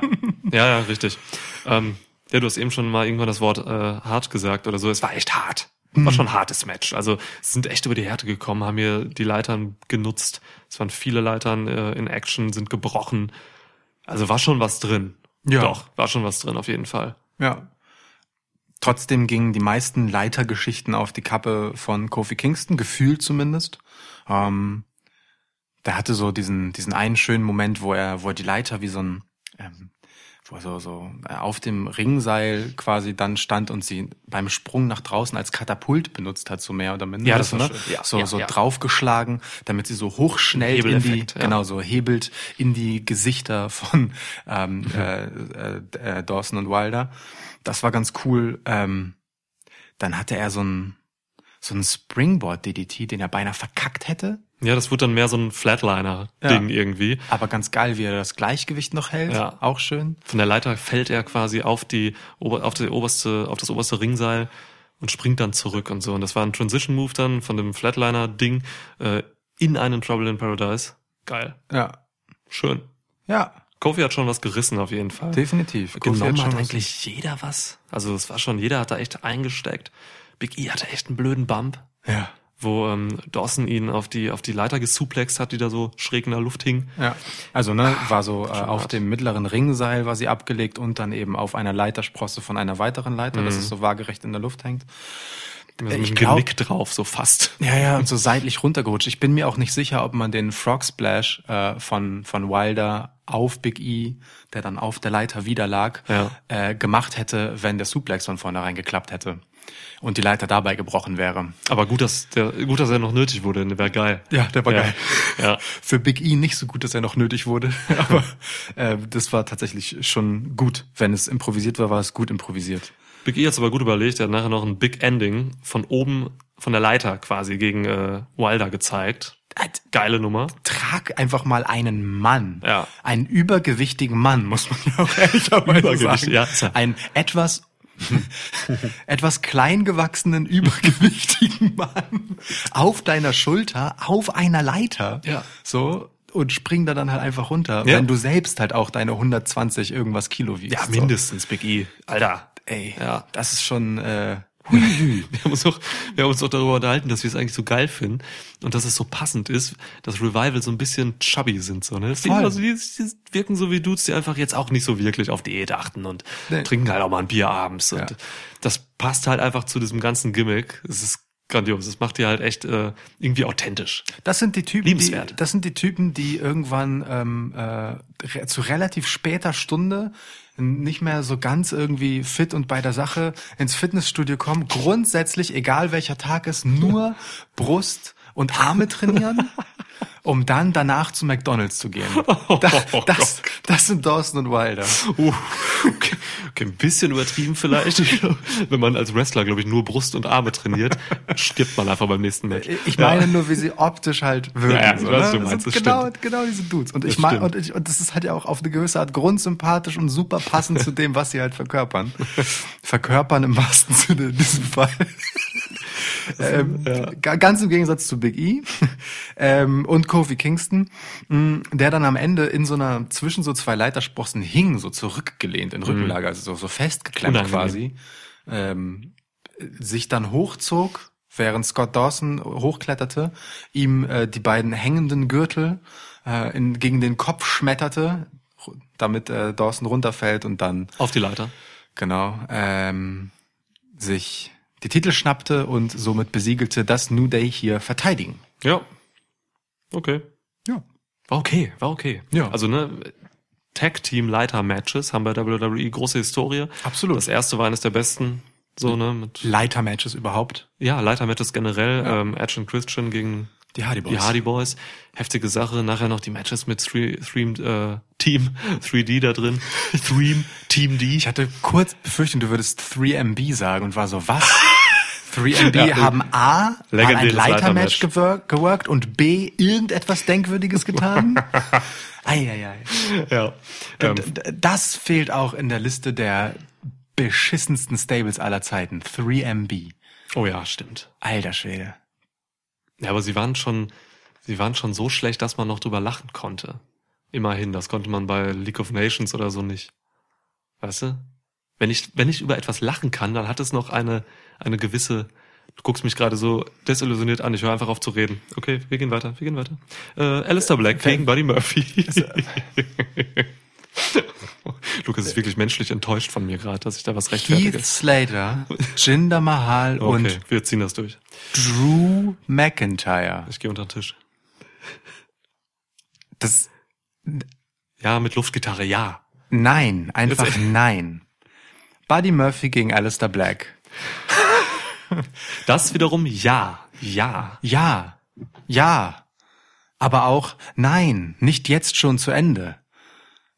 S1: ja, ja, richtig. Ähm, ja, du hast eben schon mal irgendwann das Wort äh, hart gesagt oder so. Es war echt hart. War schon ein hartes Match. Also sind echt über die Härte gekommen, haben hier die Leitern genutzt. Es waren viele Leitern äh, in Action, sind gebrochen. Also war schon was drin.
S2: Ja.
S1: Doch, war schon was drin auf jeden Fall.
S2: Ja. Trotzdem gingen die meisten Leitergeschichten auf die Kappe von Kofi Kingston, gefühlt zumindest. Ähm, der hatte so diesen, diesen einen schönen Moment, wo er, wo er die Leiter wie so ein, ähm, wo er so, so äh, auf dem Ringseil quasi dann stand und sie beim Sprung nach draußen als Katapult benutzt hat, so mehr oder minder.
S1: Ja, das war
S2: ne?
S1: schön. Ja,
S2: so,
S1: ja,
S2: so
S1: ja.
S2: draufgeschlagen, damit sie so hochschnellt in die,
S1: ja.
S2: genau, so hebelt in die Gesichter von ähm, äh, äh, äh, Dawson und Wilder. Das war ganz cool. Ähm, dann hatte er so ein so ein Springboard DDT, den er beinahe verkackt hätte,
S1: Ja, das wurde dann mehr so ein Flatliner-Ding irgendwie.
S2: aber ganz geil, wie er das Gleichgewicht noch hält.
S1: Ja.
S2: Auch schön.
S1: Von der Leiter fällt er quasi auf die auf die oberste auf das oberste Ringseil und springt dann zurück und so. Und das war ein Transition Move dann von dem Flatliner Ding äh, in einen Trouble in Paradise. Geil,
S2: Ja.
S1: schön.
S2: Ja,
S1: Kofi hat schon was gerissen auf jeden Fall.
S2: definitiv.
S1: Genommen
S2: Kofi
S1: hat
S2: schon
S1: eigentlich jeder was. Also es war schon, jeder hat da echt eingesteckt. Big E hatte echt einen blöden Bump,
S2: Ja.
S1: Wo ähm, Dawson ihn auf die auf die Leiter gesuplext hat, die da so schräg in der Luft hing.
S2: Ja, also ne, war so äh, auf dem mittleren Ringseil war sie abgelegt und dann eben auf einer Leitersprosse von einer weiteren Leiter, dass es so waagerecht in der Luft hängt.
S1: Also
S2: Ich
S1: mit dem
S2: glaub-
S1: Genick drauf, so fast.
S2: Ja, ja, und so seitlich runtergerutscht. Ich bin mir auch nicht sicher, ob man den Frog Splash äh, von, von Wilder auf Big E, der dann auf der Leiter wieder lag,
S1: Ja.
S2: äh, gemacht hätte, wenn der Suplex von vornherein geklappt hätte und die Leiter dabei gebrochen wäre.
S1: Aber gut, dass der gut, dass er noch nötig wurde, der wäre geil.
S2: Ja, der war
S1: Ja.
S2: geil.
S1: Ja.
S2: Für Big E nicht so gut, dass er noch nötig wurde, aber äh, das war tatsächlich schon gut. Wenn es improvisiert war, war es gut improvisiert.
S1: Big E hat's aber gut überlegt, er hat nachher noch ein Big Ending von oben von der Leiter quasi gegen äh, Wilder gezeigt. Geile Nummer.
S2: Trag einfach mal einen Mann.
S1: Ja.
S2: Einen übergewichtigen Mann, muss man ja auch ehrlicherweise sagen.
S1: ja.
S2: Ein etwas etwas klein gewachsenen, übergewichtigen Mann auf deiner Schulter, auf einer Leiter.
S1: Ja.
S2: So. Und spring da dann halt einfach runter,
S1: Ja.
S2: wenn du selbst halt auch deine 120 irgendwas Kilo wiegst.
S1: Ja,
S2: So.
S1: mindestens Big E. Alter.
S2: Ey,
S1: Ja.
S2: das ist schon, äh.
S1: Wir haben uns auch, wir haben uns auch darüber unterhalten, dass wir es eigentlich so geil finden und dass es so passend ist, dass Revival so ein bisschen chubby sind, so, ne? Die,
S2: Voll.
S1: also die, die wirken so wie Dudes, die einfach jetzt auch nicht so wirklich auf Diät achten und
S2: Nee.
S1: trinken halt auch mal ein Bier abends
S2: Ja.
S1: und das passt halt einfach zu diesem ganzen Gimmick. Es ist grandios. Es macht die halt echt äh, irgendwie authentisch.
S2: Das sind die Typen, die, das sind die Typen, die irgendwann ähm, äh, zu relativ später Stunde nicht mehr so ganz irgendwie fit und bei der Sache ins Fitnessstudio kommen. Grundsätzlich, egal welcher Tag ist, nur Brust und Arme trainieren, um dann danach zu McDonalds zu gehen. Das, das, das sind Dawson und Wilder.
S1: Uh, okay, okay, ein bisschen übertrieben vielleicht. Wenn man als Wrestler, glaube ich, nur Brust und Arme trainiert, stirbt man einfach beim nächsten Match.
S2: Ich meine nur, wie sie optisch halt wirken.
S1: Ja, ja,
S2: so,
S1: weiß, was
S2: ne?
S1: du
S2: Das
S1: meinst,
S2: sind
S1: das
S2: genau,
S1: stimmt.
S2: genau diese Dudes. Und
S1: Das
S2: ich meine, und, ich, und das ist halt ja auch auf eine gewisse Art grundsympathisch und super passend zu dem, was sie halt verkörpern. verkörpern im wahrsten Sinne in diesem Fall. Ähm, ga- Ganz im Gegensatz zu Big E ähm, und Kofi Kingston, mh, der dann am Ende in so einer zwischen so zwei Leitersprossen hing, so zurückgelehnt in Rückenlage, also so, so festgeklemmt
S1: Unangenehm.
S2: quasi, ähm, sich dann hochzog, während Scott Dawson hochkletterte, ihm äh, die beiden hängenden Gürtel äh, in, gegen den Kopf schmetterte, damit äh, Dawson runterfällt und dann
S1: Auf die Leiter.
S2: genau ähm, sich die Titel schnappte und somit besiegelte, dass New Day hier verteidigen.
S1: Ja. Okay.
S2: Ja.
S1: War okay, war okay.
S2: Ja.
S1: Also, ne, Tag-Team-Leiter-Matches haben bei WWE große Historie.
S2: Absolut.
S1: Das erste war eines der besten, so, ne, mit,
S2: Leitermatches überhaupt.
S1: ja, Leiter-Matches generell, ähm, Edge und Christian gegen
S2: Die Hardy Boys.
S1: die Hardy Boys. Heftige Sache. Nachher noch die Matches mit Three, Three, äh, Team 3D da drin. Thream, Team D.
S2: Ich hatte kurz befürchtet, du würdest 3MB sagen und war so, was? 3MB
S1: Ja,
S2: haben A, an ein Leitermatch gewor- geworkt und B, irgendetwas Denkwürdiges getan? Eieiei.
S1: Ja. Ähm,
S2: Das fehlt auch in der Liste der beschissensten Stables aller Zeiten. 3MB.
S1: oh ja, stimmt.
S2: Alter Schwede.
S1: Ja, aber sie waren schon, sie waren schon so schlecht, dass man noch drüber lachen konnte. Immerhin, das konnte man bei League of Nations oder so nicht. Weißt du? Wenn ich, wenn ich über etwas lachen kann, dann hat es noch eine, eine gewisse, du guckst mich gerade so desillusioniert an, ich höre einfach auf zu reden. Okay, wir gehen weiter, wir gehen weiter. Äh, Alistair Black gegen Buddy Murphy. Lukas ist wirklich menschlich enttäuscht von mir gerade, dass ich da was rechtfertige.
S2: Heath Slater, Jinder Mahal
S1: Okay,
S2: und
S1: wir ziehen das durch.
S2: Drew McIntyre.
S1: Ich gehe unter den Tisch.
S2: Das,
S1: Ja, mit Luftgitarre, ja.
S2: nein, einfach nein. Buddy Murphy gegen Alistair Black.
S1: Das wiederum ja. Ja.
S2: Ja, ja. Aber auch nein, nicht jetzt schon zu Ende.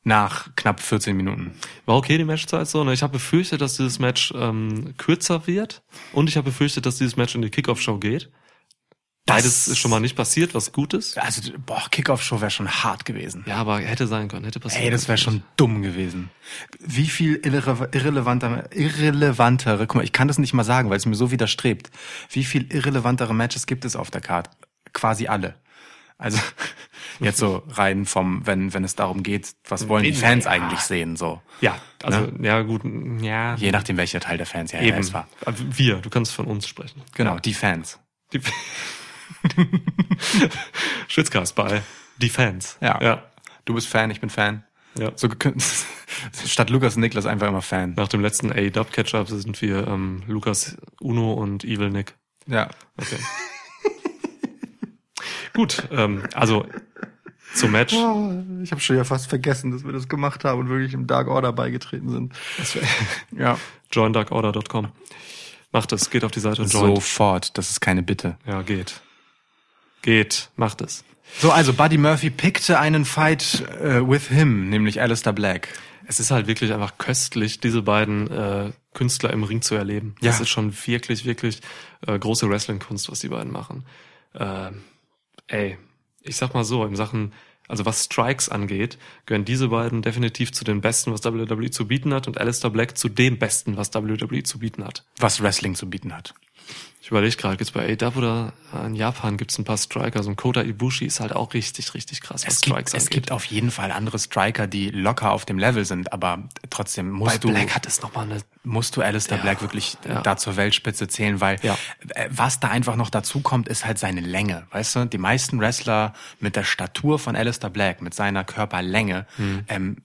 S2: Nach knapp 14 Minuten.
S1: War okay die Matchzeit so. Ne? Ich habe befürchtet, dass dieses Match ähm, kürzer wird und ich habe befürchtet, dass dieses Match in die Kickoff-Show geht. Beides ist schon mal nicht passiert, was gut ist.
S2: Also, boah, Kickoff-Show wäre schon hart gewesen.
S1: Ja, aber hätte sein können, hätte passieren
S2: Ey, das wäre schon dumm gewesen. Wie viel irre irrelevanter, irrelevantere, guck mal, ich kann das nicht mal sagen, weil es mir so widerstrebt. Wie viel irrelevantere Matches gibt es auf der Card? Quasi alle. Also jetzt so rein vom, wenn wenn es darum geht, was wollen die Fans
S1: Ja.
S2: eigentlich sehen, so.
S1: Ja, also ja gut, ja.
S2: Je nachdem welcher Teil der Fans ja, ja
S1: Eben.
S2: es war.
S1: Wir, du kannst von uns sprechen.
S2: Genau, die Fans.
S1: Die Schwitzcast bei die Fans.
S2: Ja.
S1: ja.
S2: Du bist Fan, ich bin Fan.
S1: ja.
S2: So statt Lukas und Niklas einfach immer Fan.
S1: Nach dem letzten A-Dub Catch-Up sind wir ähm, Lukas Uno und Evil Nick.
S2: Ja.
S1: Okay. Gut, ähm, also zum Match.
S2: Ich habe schon ja fast vergessen, dass wir das gemacht haben und wirklich im Dark Order beigetreten sind. ja.
S1: joindarkorder.com. Macht es, geht auf die Seite und joint.
S2: Sofort, das ist keine Bitte.
S1: Ja, geht. Geht, macht es.
S2: So, also Buddy Murphy pickte einen Fight äh, with him, nämlich Alistair Black.
S1: Es ist halt wirklich einfach köstlich, diese beiden äh, Künstler im Ring zu erleben. Das
S2: Ja.
S1: ist schon wirklich, wirklich äh, große Wrestling-Kunst, was die beiden machen. Ähm, ey, ich sag mal so, in Sachen, also was Strikes angeht, gehören diese beiden definitiv zu den Besten, was WWE zu bieten hat und Alistair Black zu dem Besten, was WWE zu bieten hat.
S2: Was Wrestling zu bieten hat.
S1: Ich überlege gerade, gibt's bei AW oder in Japan gibt's ein paar Striker. So ein Kota Ibushi ist halt auch richtig, richtig krass, was
S2: Es gibt,
S1: Strikes
S2: es
S1: angeht.
S2: gibt auf jeden Fall andere Striker, die locker auf dem Level sind, aber trotzdem
S1: bei
S2: musst du,
S1: Black hat es nochmal eine
S2: musst du Alistair
S1: Ja,
S2: Black wirklich
S1: ja.
S2: da zur Weltspitze zählen, weil
S1: Ja.
S2: äh, was da einfach noch dazu kommt, ist halt seine Länge. Weißt du, die meisten Wrestler mit der Statur von Alistair Black, mit seiner Körperlänge,
S1: Hm.
S2: ähm,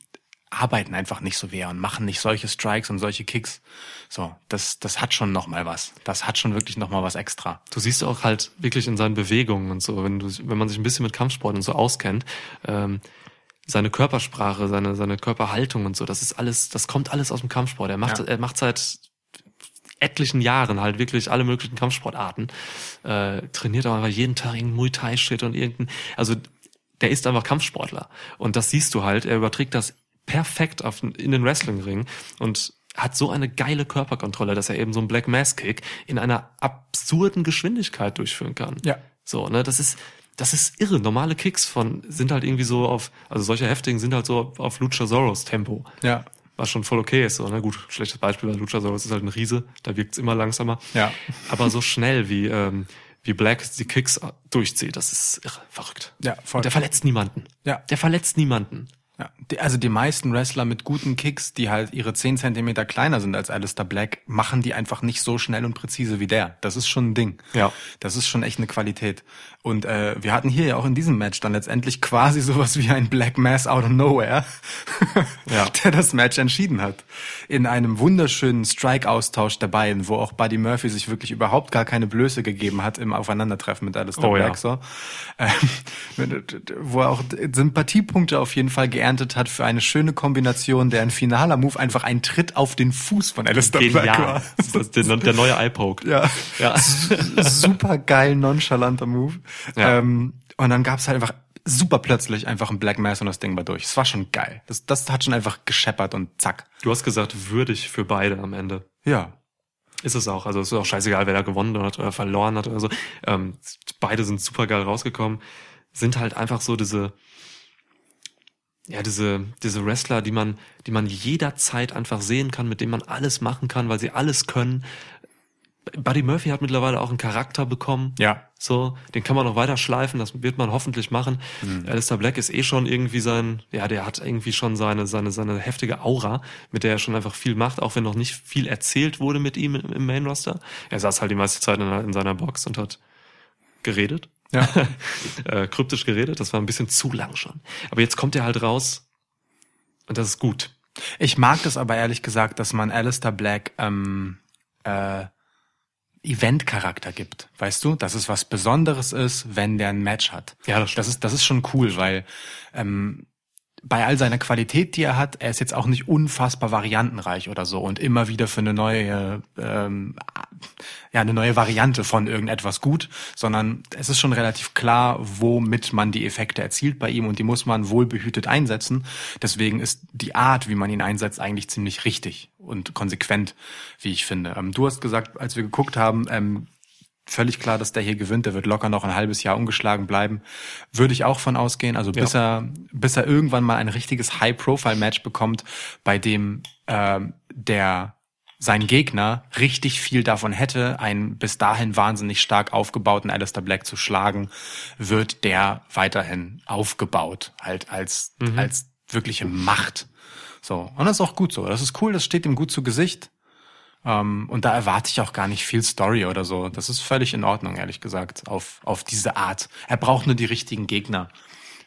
S2: arbeiten einfach nicht so wer und machen nicht solche Strikes und solche Kicks. So, das, das hat schon noch mal was. Das hat schon wirklich noch mal was extra.
S1: du siehst auch halt wirklich in seinen Bewegungen und so, wenn du, wenn man sich ein bisschen mit Kampfsport und so auskennt, ähm, seine Körpersprache, seine, seine Körperhaltung und so, das ist alles, das kommt alles aus dem Kampfsport. Er macht,
S2: Ja.
S1: er macht seit etlichen Jahren halt wirklich alle möglichen Kampfsportarten, äh, trainiert aber einfach jeden Tag irgendein Muay Thai Shit und irgendein, also der ist einfach Kampfsportler und das siehst du halt, er überträgt das perfekt auf, in den Wrestlingring und hat so eine geile Körperkontrolle, dass er eben so einen Black Mass Kick in einer absurden Geschwindigkeit durchführen kann.
S2: Ja.
S1: So, ne, das ist, das ist irre. Normale Kicks von, sind halt irgendwie so auf, also solche heftigen sind halt so auf Luchasaurus Tempo.
S2: Ja.
S1: Was schon voll okay ist, so, ne, gut, schlechtes Beispiel, weil Luchasaurus ist halt ein Riese, da wirkt's immer langsamer.
S2: Ja.
S1: Aber so schnell wie, ähm, wie Black die Kicks durchzieht, das ist irre, verrückt.
S2: Ja, voll.
S1: Und der verletzt niemanden.
S2: Ja.
S1: Der verletzt niemanden.
S2: Ja, die, also die meisten Wrestler mit guten Kicks, die halt ihre 10 Zentimeter kleiner sind als Alistair Black, machen die einfach nicht so schnell und präzise wie der. Das ist schon ein Ding.
S1: Ja.
S2: Das ist schon echt eine Qualität. Und äh, wir hatten hier ja auch in diesem Match dann letztendlich quasi sowas wie ein Black Mass out of nowhere,
S1: Ja.
S2: der das Match entschieden hat. In einem wunderschönen Strike-Austausch der beiden, wo auch Buddy Murphy sich wirklich überhaupt gar keine Blöße gegeben hat im Aufeinandertreffen mit Alistair
S1: Oh ja.
S2: Black. So. Ähm, wo er auch Sympathiepunkte auf jeden Fall geerntet hat für eine schöne Kombination, der ein finaler Move einfach ein Tritt auf den Fuß von Alistair Black
S1: Genial.
S2: war.
S1: Das ist der, der neue Eye-Poke.
S2: Ja.
S1: Ja.
S2: super geil nonchalanter Move.
S1: Ja.
S2: Ähm, und dann gab's halt einfach super plötzlich einfach ein Black Mass und das Ding war durch. Es war schon geil. Das, das hat schon einfach gescheppert und zack.
S1: Du hast gesagt, würdig für beide am Ende.
S2: Ja.
S1: Ist es auch. Also es ist auch scheißegal, wer da gewonnen hat oder verloren hat oder so. Ähm, beide sind super geil rausgekommen. Sind halt einfach so diese, ja, diese, diese Wrestler, die man, die man jederzeit einfach sehen kann, mit denen man alles machen kann, weil sie alles können. Buddy Murphy hat mittlerweile auch einen Charakter bekommen.
S2: Ja.
S1: So, den kann man noch weiter schleifen, das wird man hoffentlich machen.
S2: Mhm.
S1: Alistair Black ist eh schon irgendwie sein, ja, der hat irgendwie schon seine, seine, seine heftige Aura, mit der er schon einfach viel macht, auch wenn noch nicht viel erzählt wurde mit ihm im Main Roster. Er saß halt die meiste Zeit in, in seiner Box und hat geredet.
S2: Ja.
S1: äh, kryptisch geredet, das war ein bisschen zu lang schon. Aber jetzt kommt er halt raus und das ist gut.
S2: Ich mag das aber ehrlich gesagt, dass man Alistair Black ähm, äh, Event-Charakter gibt. Weißt du, dass es was Besonderes ist, wenn der ein Match hat.
S1: Ja, das stimmt.
S2: das ist, das ist schon cool, weil ähm, bei all seiner Qualität, die er hat, er ist jetzt auch nicht unfassbar variantenreich oder so und immer wieder für eine neue, ähm, ja, eine neue Variante von irgendetwas gut, sondern es ist schon relativ klar, womit man die Effekte erzielt bei ihm und die muss man wohlbehütet einsetzen. Deswegen ist die Art, wie man ihn einsetzt, eigentlich ziemlich richtig und konsequent, wie ich finde. Ähm, du hast gesagt, als wir geguckt haben, ähm, völlig klar, dass der hier gewinnt. Der wird locker noch ein halbes Jahr ungeschlagen bleiben. Würde ich auch von ausgehen. Also bis er, bis er irgendwann mal ein richtiges High-Profile-Match bekommt, bei dem ähm, der sein Gegner richtig viel davon hätte, einen bis dahin wahnsinnig stark aufgebauten Alistair Black zu schlagen, wird der weiterhin aufgebaut, halt als, als wirkliche Macht. So. Und das ist auch gut so. Das ist cool, das steht ihm gut zu Gesicht. Ähm, und da erwarte ich auch gar nicht viel Story oder so. Das ist völlig in Ordnung, ehrlich gesagt, auf, auf diese Art. Er braucht nur die richtigen Gegner.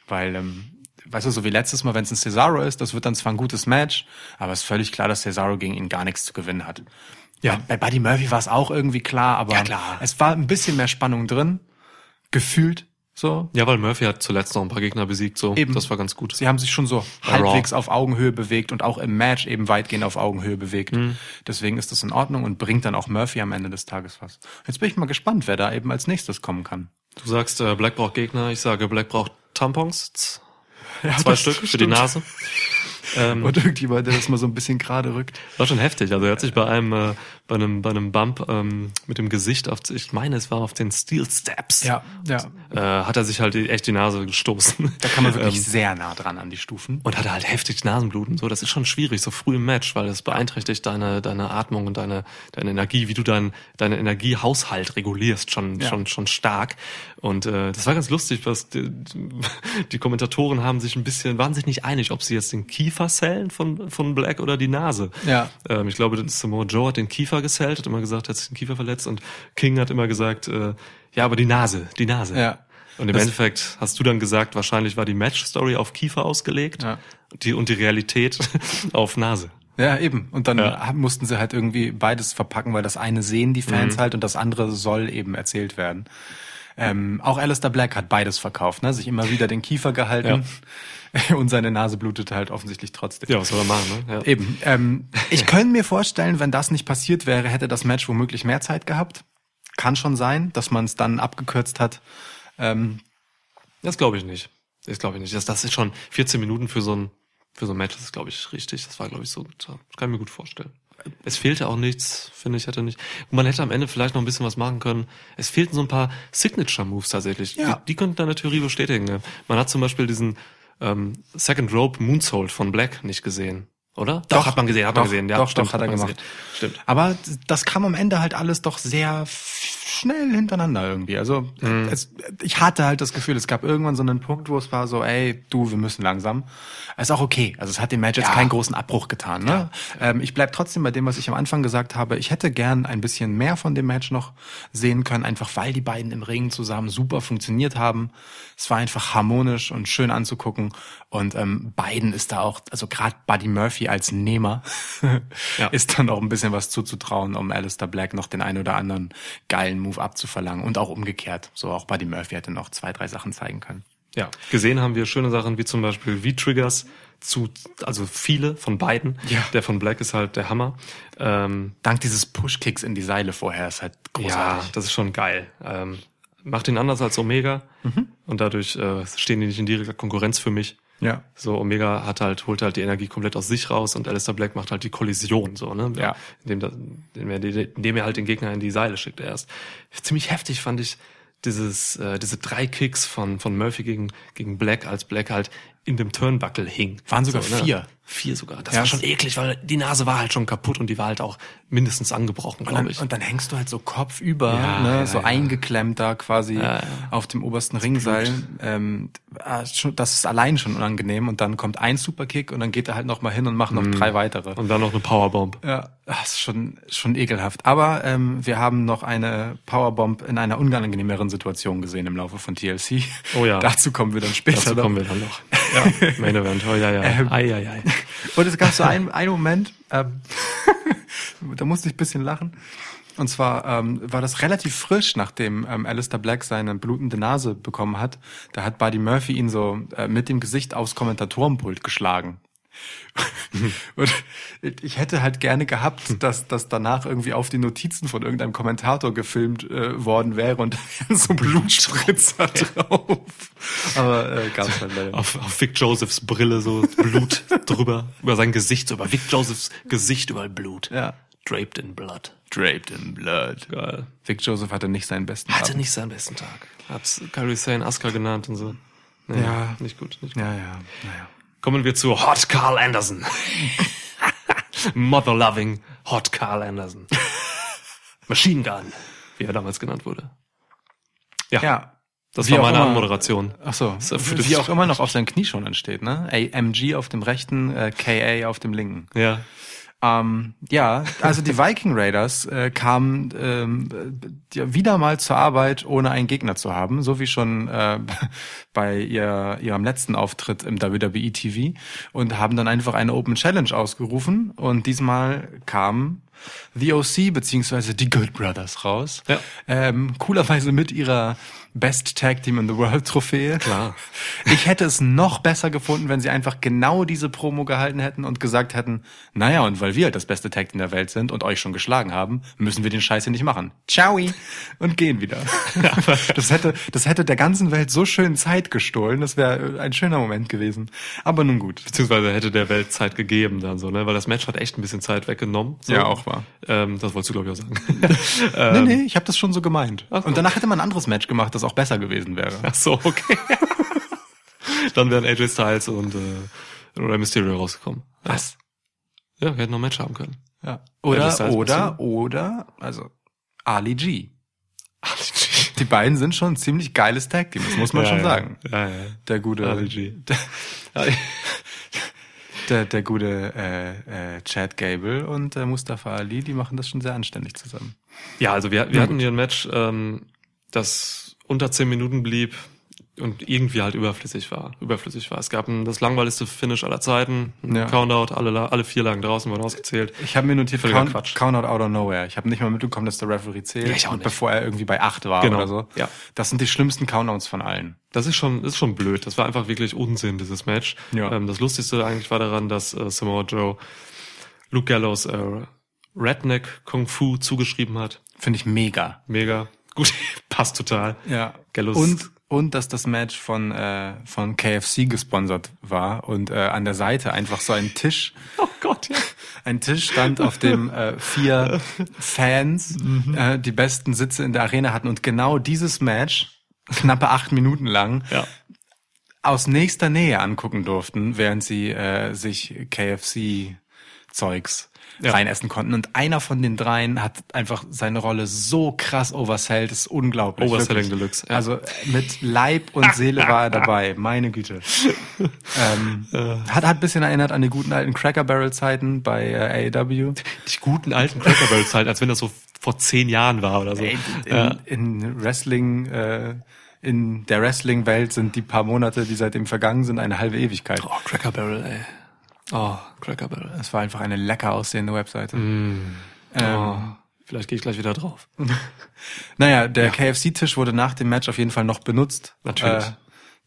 S2: Weil, ähm, weißt du, so wie letztes Mal, wenn es ein Cesaro ist, das wird dann zwar ein gutes Match, aber es ist völlig klar, dass Cesaro gegen ihn gar nichts zu gewinnen hat.
S1: Ja.
S2: Bei, bei Buddy Murphy war es auch irgendwie klar, aber
S1: Ja, klar.
S2: es war ein bisschen mehr Spannung drin. Gefühlt so.
S1: Ja, weil Murphy hat zuletzt noch ein paar Gegner besiegt, so.
S2: Eben.
S1: Das war ganz gut.
S2: Sie haben sich schon so
S1: Bei
S2: halbwegs auf Augenhöhe bewegt und auch im Match eben weitgehend auf Augenhöhe bewegt.
S1: Mhm.
S2: Deswegen ist das in Ordnung und bringt dann auch Murphy am Ende des Tages was. Jetzt bin ich mal gespannt, wer da eben als nächstes kommen kann.
S1: Du sagst, äh, Black braucht Gegner, ich sage, Black braucht Tampons. Z- Zwei Stück für
S2: stimmt.
S1: die Nase. Ähm,
S2: Und irgendjemand, der das mal so ein bisschen gerade rückt.
S1: War schon heftig. Also er hat sich bei einem, äh, bei einem, bei einem Bump ähm, mit dem Gesicht auf, ich meine, es war auf den Steel Steps.
S2: ja.
S1: Äh, hat er sich halt echt die Nase gestoßen.
S2: Da kann man wirklich
S1: Ähm,
S2: sehr nah dran an die Stufen.
S1: und hatte halt heftig Nasenbluten. So, das ist schon schwierig, so früh im Match, weil das beeinträchtigt deine, deine Atmung und deine, deine Energie, wie du dein, deine Energiehaushalt regulierst, schon,
S2: Ja.
S1: schon, schon stark. Und äh, das war ganz lustig, was die, die Kommentatoren haben sich ein bisschen, waren sich nicht einig, ob sie jetzt den Kiefer sellen von, von Black oder die Nase.
S2: Ja.
S1: Ähm, ich glaube, Samoa Joe hat den Kiefer gesellt, hat immer gesagt, er hat sich den Kiefer verletzt und King hat immer gesagt, äh, ja, aber die Nase, die Nase.
S2: Ja.
S1: Und im
S2: Das-
S1: Endeffekt hast du dann gesagt, wahrscheinlich war die Match-Story auf Kiefer ausgelegt
S2: Ja.
S1: die, und die Realität auf Nase.
S2: Ja, eben. Und dann
S1: Ja.
S2: mussten sie halt irgendwie beides verpacken, weil das eine sehen die
S1: Mhm.
S2: Fans halt und das andere soll eben erzählt werden. Ähm, auch Alistair Black hat beides verkauft, ne? sich immer wieder den Kiefer gehalten und seine Nase blutete halt offensichtlich trotzdem.
S1: Ja, was soll er machen, ne? Ja.
S2: Eben. Ähm, ich könnte mir vorstellen, wenn das nicht passiert wäre, hätte das Match womöglich mehr Zeit gehabt. Kann schon sein, dass man es dann abgekürzt hat. Ähm,
S1: Das glaube ich nicht. Das glaube ich nicht. Das, das ist schon 14 Minuten für so ein, für so ein Match, das ist, glaube ich, richtig. Das war, glaube ich, so gut. Das kann ich mir gut vorstellen. Es fehlte auch nichts, finde ich, hätte nicht. Man hätte am Ende vielleicht noch ein bisschen was machen können. Es fehlten so ein paar Signature-Moves tatsächlich.
S2: Ja.
S1: Die, die könnten deine Theorie bestätigen. Ne? Man hat zum Beispiel diesen ähm, Second Rope Moonsault von Black nicht gesehen. Oder?
S2: Doch.
S1: hat man gesehen, hat
S2: Doch,
S1: man gesehen. Ja,
S2: doch,
S1: stimmt,
S2: doch, hat er gemacht.
S1: gesehen. Stimmt.
S2: Aber das kam am Ende halt alles doch sehr schnell hintereinander irgendwie. Also
S1: Mhm.
S2: es, ich hatte halt das Gefühl, es gab irgendwann so einen Punkt, wo es war so, ey, du, wir müssen langsam. Ist auch okay. Also es hat dem Match jetzt
S1: Ja.
S2: keinen großen Abbruch getan. Ne? Ähm, ich bleib trotzdem bei dem, was ich am Anfang gesagt habe. Ich hätte gern ein bisschen mehr von dem Match noch sehen können, einfach weil die beiden im Ring zusammen super funktioniert haben. Es war einfach harmonisch und schön anzugucken. Und ähm, beiden ist da auch, also gerade Buddy Murphy als Nehmer
S1: Ja.
S2: ist dann auch ein bisschen was zuzutrauen, um Alistair Black noch den ein oder anderen geilen Move abzuverlangen. Und auch umgekehrt. So auch Buddy Murphy hätte noch zwei, drei Sachen zeigen können.
S1: Ja, gesehen haben wir schöne Sachen wie zum Beispiel V-Triggers zu, also viele von beiden.
S2: Ja.
S1: Der von Black ist halt der Hammer. Ähm,
S2: Dank dieses Push-Kicks in die Seile vorher ist halt
S1: ja,
S2: großartig.
S1: das ist schon geil. Ähm, macht ihn anders als Omega und dadurch äh, stehen die nicht in direkter Konkurrenz für mich.
S2: Ja.
S1: So, Omega hat halt, holt halt die Energie komplett aus sich raus und Alistair Black macht halt die Kollision, so, ne?
S2: Ja.
S1: Indem, da, indem, er, er halt den Gegner in die Seile schickt erst. Ziemlich heftig fand ich dieses, äh, diese drei Kicks von, von Murphy gegen, gegen Black, als Black halt in dem Turnbuckle hing.
S2: Waren sogar vier.
S1: Vier sogar. Das
S2: Ja,
S1: war schon eklig, weil die Nase war halt schon kaputt und die war halt auch mindestens angebrochen, glaube ich.
S2: und dann hängst du halt so kopfüber,
S1: Ja,
S2: ne,
S1: ja,
S2: so
S1: ja.
S2: eingeklemmt da quasi auf dem obersten Ringseil. Ähm, ah, das ist allein schon unangenehm. Und dann kommt ein Superkick und dann geht er halt noch mal hin und macht noch drei weitere.
S1: und dann noch eine Powerbomb.
S2: Ja, das ist schon, schon ekelhaft. Aber ähm, wir haben noch eine Powerbomb in einer unangenehmeren Situation gesehen im Laufe von TLC.
S1: Oh ja.
S2: Dazu kommen wir dann später.
S1: Dazu
S2: noch.
S1: kommen wir dann noch. Ja, Main Event. Oh, ja, ja.
S2: Ähm,
S1: ei, ei, ei.
S2: Und es gab so einen, einen Moment, ähm, da musste ich ein bisschen lachen. Und zwar ähm, war das relativ frisch, nachdem ähm, Alistair Black seine blutende Nase bekommen hat. Da hat Buddy Murphy ihn so äh, mit dem Gesicht aufs Kommentatorenpult geschlagen. Und ich hätte halt gerne gehabt, dass das danach irgendwie auf die Notizen von irgendeinem Kommentator gefilmt äh, worden wäre und so Blutspritzer drauf. Aber äh, gab's halt leider
S1: auf, auf Vic Josephs Brille so Blut drüber, über sein Gesicht, so über Vic Josephs Gesicht überall Blut.
S2: Ja.
S1: Draped in Blood.
S2: Draped in blood.
S1: Geil.
S2: Vic Joseph hatte nicht seinen besten
S1: Hatte
S2: Abend.
S1: nicht seinen besten Tag. Hat's Kyrie Sane Asuka genannt und so. Nee,
S2: Ja.
S1: Nicht gut, nicht gut.
S2: Ja, ja, naja.
S1: Kommen wir zu Hot Carl Anderson. Mother loving Hot Carl Anderson. Machine Gun, wie er damals genannt wurde. Ja.
S2: Ja.
S1: Das
S2: Wie
S1: war meine
S2: immer-
S1: Anmoderation.
S2: Ach so, wie
S1: dich-
S2: auch immer noch auf seinen Knieschonern steht, ne? AMG auf dem rechten, äh, KA auf dem linken.
S1: Ja.
S2: Ähm, ja, also die Viking Raiders äh, kamen ähm, äh, wieder mal zur Arbeit, ohne einen Gegner zu haben, so wie schon äh, bei ihr, ihrem letzten Auftritt im WWE TV und haben dann einfach eine Open Challenge ausgerufen und diesmal kam The OC beziehungsweise die Good Brothers raus.
S1: Ja.
S2: Ähm, coolerweise mit ihrer Best Tag Team in the World Trophäe.
S1: Klar.
S2: Ich hätte es noch besser gefunden, wenn sie einfach genau diese Promo gehalten hätten und gesagt hätten, naja, und weil wir halt das beste Tag Team der Welt sind und euch schon geschlagen haben, müssen wir den Scheiß hier nicht machen. Ciao und gehen wieder. das hätte, das hätte der ganzen Welt so schön Zeit gestohlen. Das wäre ein schöner Moment gewesen. Aber nun gut.
S1: Beziehungsweise hätte der Welt Zeit gegeben dann so, ne? Weil das Match hat echt ein bisschen Zeit weggenommen. So.
S2: Ja, auch wahr.
S1: Ähm, das wolltest du, glaube ich, auch sagen.
S2: nee, nee, ich habe das schon so gemeint. Und danach hätte man ein anderes Match gemacht, das auch besser gewesen wäre.
S1: Ach so, okay. dann wären AJ Styles und äh, oder Mysterio rausgekommen.
S2: Was?
S1: Ja, wir hätten noch ein Match haben können.
S2: Ja. Oder, oder, oder, also Ali G. Die beiden sind schon ein ziemlich geiles Tag Team, das muss man
S1: Ja,
S2: schon
S1: ja.
S2: sagen.
S1: Ja, ja.
S2: Der gute,
S1: Ali G.
S2: der, der gute äh, äh, Chad Gable und äh, Mustafa Ali, die machen das schon sehr anständig zusammen.
S1: Ja, also wir, wir hatten hier ein Match, ähm, das unter zehn Minuten blieb und irgendwie halt überflüssig war. Überflüssig war. Es gab ein, das langweiligste Finish aller Zeiten,
S2: Ja.
S1: Countout, alle, alle vier lagen draußen, wurden ausgezählt.
S2: Ich habe mir notiert,
S1: Völliger
S2: Count,
S1: Quatsch.
S2: Count out out of nowhere. Ich habe nicht mal mitbekommen, dass der Referee zählt,
S1: Ja, ich auch nicht.
S2: bevor er irgendwie bei acht war
S1: Genau.
S2: oder so.
S1: Ja.
S2: Das sind die schlimmsten Countdowns von allen.
S1: Das ist schon, ist schon blöd. Das war einfach wirklich Unsinn, dieses Match.
S2: Ja.
S1: Ähm, das Lustigste eigentlich war daran, dass äh, Samoa Joe Luke Gallows äh, Redneck Kung Fu zugeschrieben hat.
S2: Finde ich mega.
S1: Mega. Gut, passt total.
S2: Ja.
S1: Gallows.
S2: Und, und dass das Match von, äh, von KFC gesponsert war und äh, an der Seite einfach so ein Tisch,
S1: Oh Gott, ja.
S2: ein Tisch stand, auf dem äh, vier Fans äh, die besten Sitze in der Arena hatten und genau dieses Match, knappe acht Minuten lang,
S1: Ja.
S2: aus nächster Nähe angucken durften, während sie äh, sich KFC-Zeugs
S1: Ja.
S2: reinessen konnten. Und einer von den dreien hat einfach seine Rolle so krass oversellt, das ist unglaublich.
S1: Overselling
S2: wirklich.
S1: Deluxe, ja.
S2: Also mit Leib und Seele war er dabei, meine Güte. ähm, hat, hat ein bisschen erinnert an die guten alten Cracker Barrel Zeiten bei äh, AEW.
S1: Die guten alten Cracker Barrels halt, als wenn das so vor zehn Jahren war oder so.
S2: Ey, in,
S1: ja.
S2: in Wrestling, äh, in der Wrestling-Welt sind die paar Monate, die seitdem vergangen sind, eine halbe Ewigkeit.
S1: Oh, Cracker Barrel, ey. Oh, Cracker Barrel.
S2: Es war einfach eine lecker aussehende Webseite.
S1: Mm.
S2: Ähm,
S1: Oh, vielleicht gehe ich gleich wieder drauf.
S2: Naja, der KFC-Tisch wurde nach dem Match auf jeden Fall noch benutzt.
S1: Natürlich.
S2: Äh,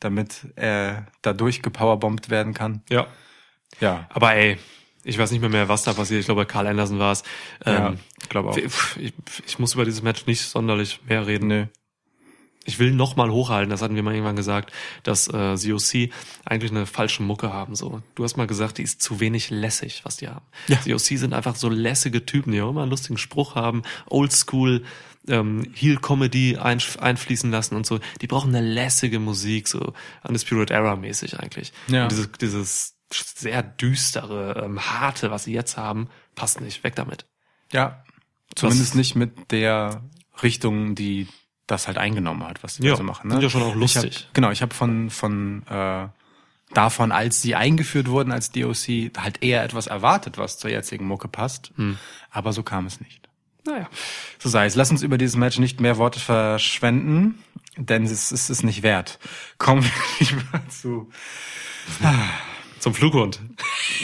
S2: damit er dadurch gepowerbombt werden kann.
S1: Ja.
S2: Ja.
S1: Aber ey, ich weiß nicht mehr mehr, was da passiert. Ich glaube, Carl Anderson war es.
S2: Ja,
S1: Ähm,
S2: ich glaube auch.
S1: ich, ich, ich muss über dieses Match nicht sonderlich mehr reden.
S2: Nö.
S1: Ich will noch mal hochhalten, das hatten wir mal irgendwann gesagt, dass äh, COC eigentlich eine falsche Mucke haben. So, Du hast mal gesagt, die ist zu wenig lässig, was die haben.
S2: Ja.
S1: COC sind einfach so lässige Typen, die auch immer einen lustigen Spruch haben, Oldschool, ähm, Heel-Comedy einf einfließen lassen und so. Die brauchen eine lässige Musik, so Undisputed Era mäßig eigentlich.
S2: Ja.
S1: Und dieses, dieses sehr düstere, ähm, harte, was sie jetzt haben, passt nicht. Weg damit.
S2: Ja. Zumindest nicht mit der Richtung, die das halt eingenommen hat, was sie
S1: Ja,
S2: so machen. Ne?
S1: sind ja schon auch
S2: Ich
S1: lustig.
S2: hab, genau, ich habe von von äh, davon, als sie eingeführt wurden als DOC, halt eher etwas erwartet, was zur jetzigen Mucke passt.
S1: Hm.
S2: Aber so kam es nicht.
S1: Naja.
S2: So sei es. Lass uns über dieses Match nicht mehr Worte verschwenden, denn es ist es nicht wert. Kommen wir lieber zu.
S1: Zum Flughund.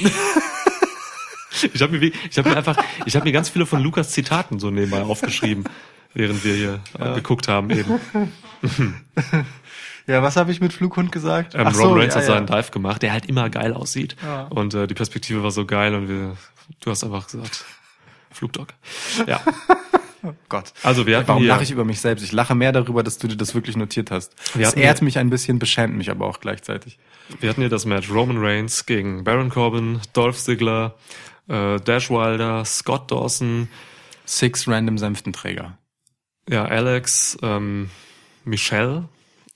S1: ich habe mir, ich habe mir einfach, ich habe mir ganz viele von Lukas Zitaten so nebenbei aufgeschrieben, während wir hier äh, geguckt haben eben.
S2: Ja, was habe ich mit Flughund gesagt?
S1: Ähm,
S2: Ach so,
S1: Roman Reigns
S2: ja,
S1: hat
S2: ja.
S1: seinen Dive gemacht, der halt immer geil aussieht.
S2: Ja.
S1: Und äh, die Perspektive war so geil und wir, du hast einfach gesagt, Flugdog. Ja.
S2: Gott.
S1: Also wir
S2: Warum lache ich über mich selbst? Ich lache mehr darüber, dass du dir das wirklich notiert hast.
S1: Wir
S2: Das ehrt mich ein bisschen, beschämt mich aber auch gleichzeitig.
S1: wir hatten hier das Match Roman Reigns gegen Baron Corbin, Dolph Ziggler, äh, Dash Wilder, Scott Dawson,
S2: Six random Senftenträger.
S1: Ja, Alex, ähm, Michelle,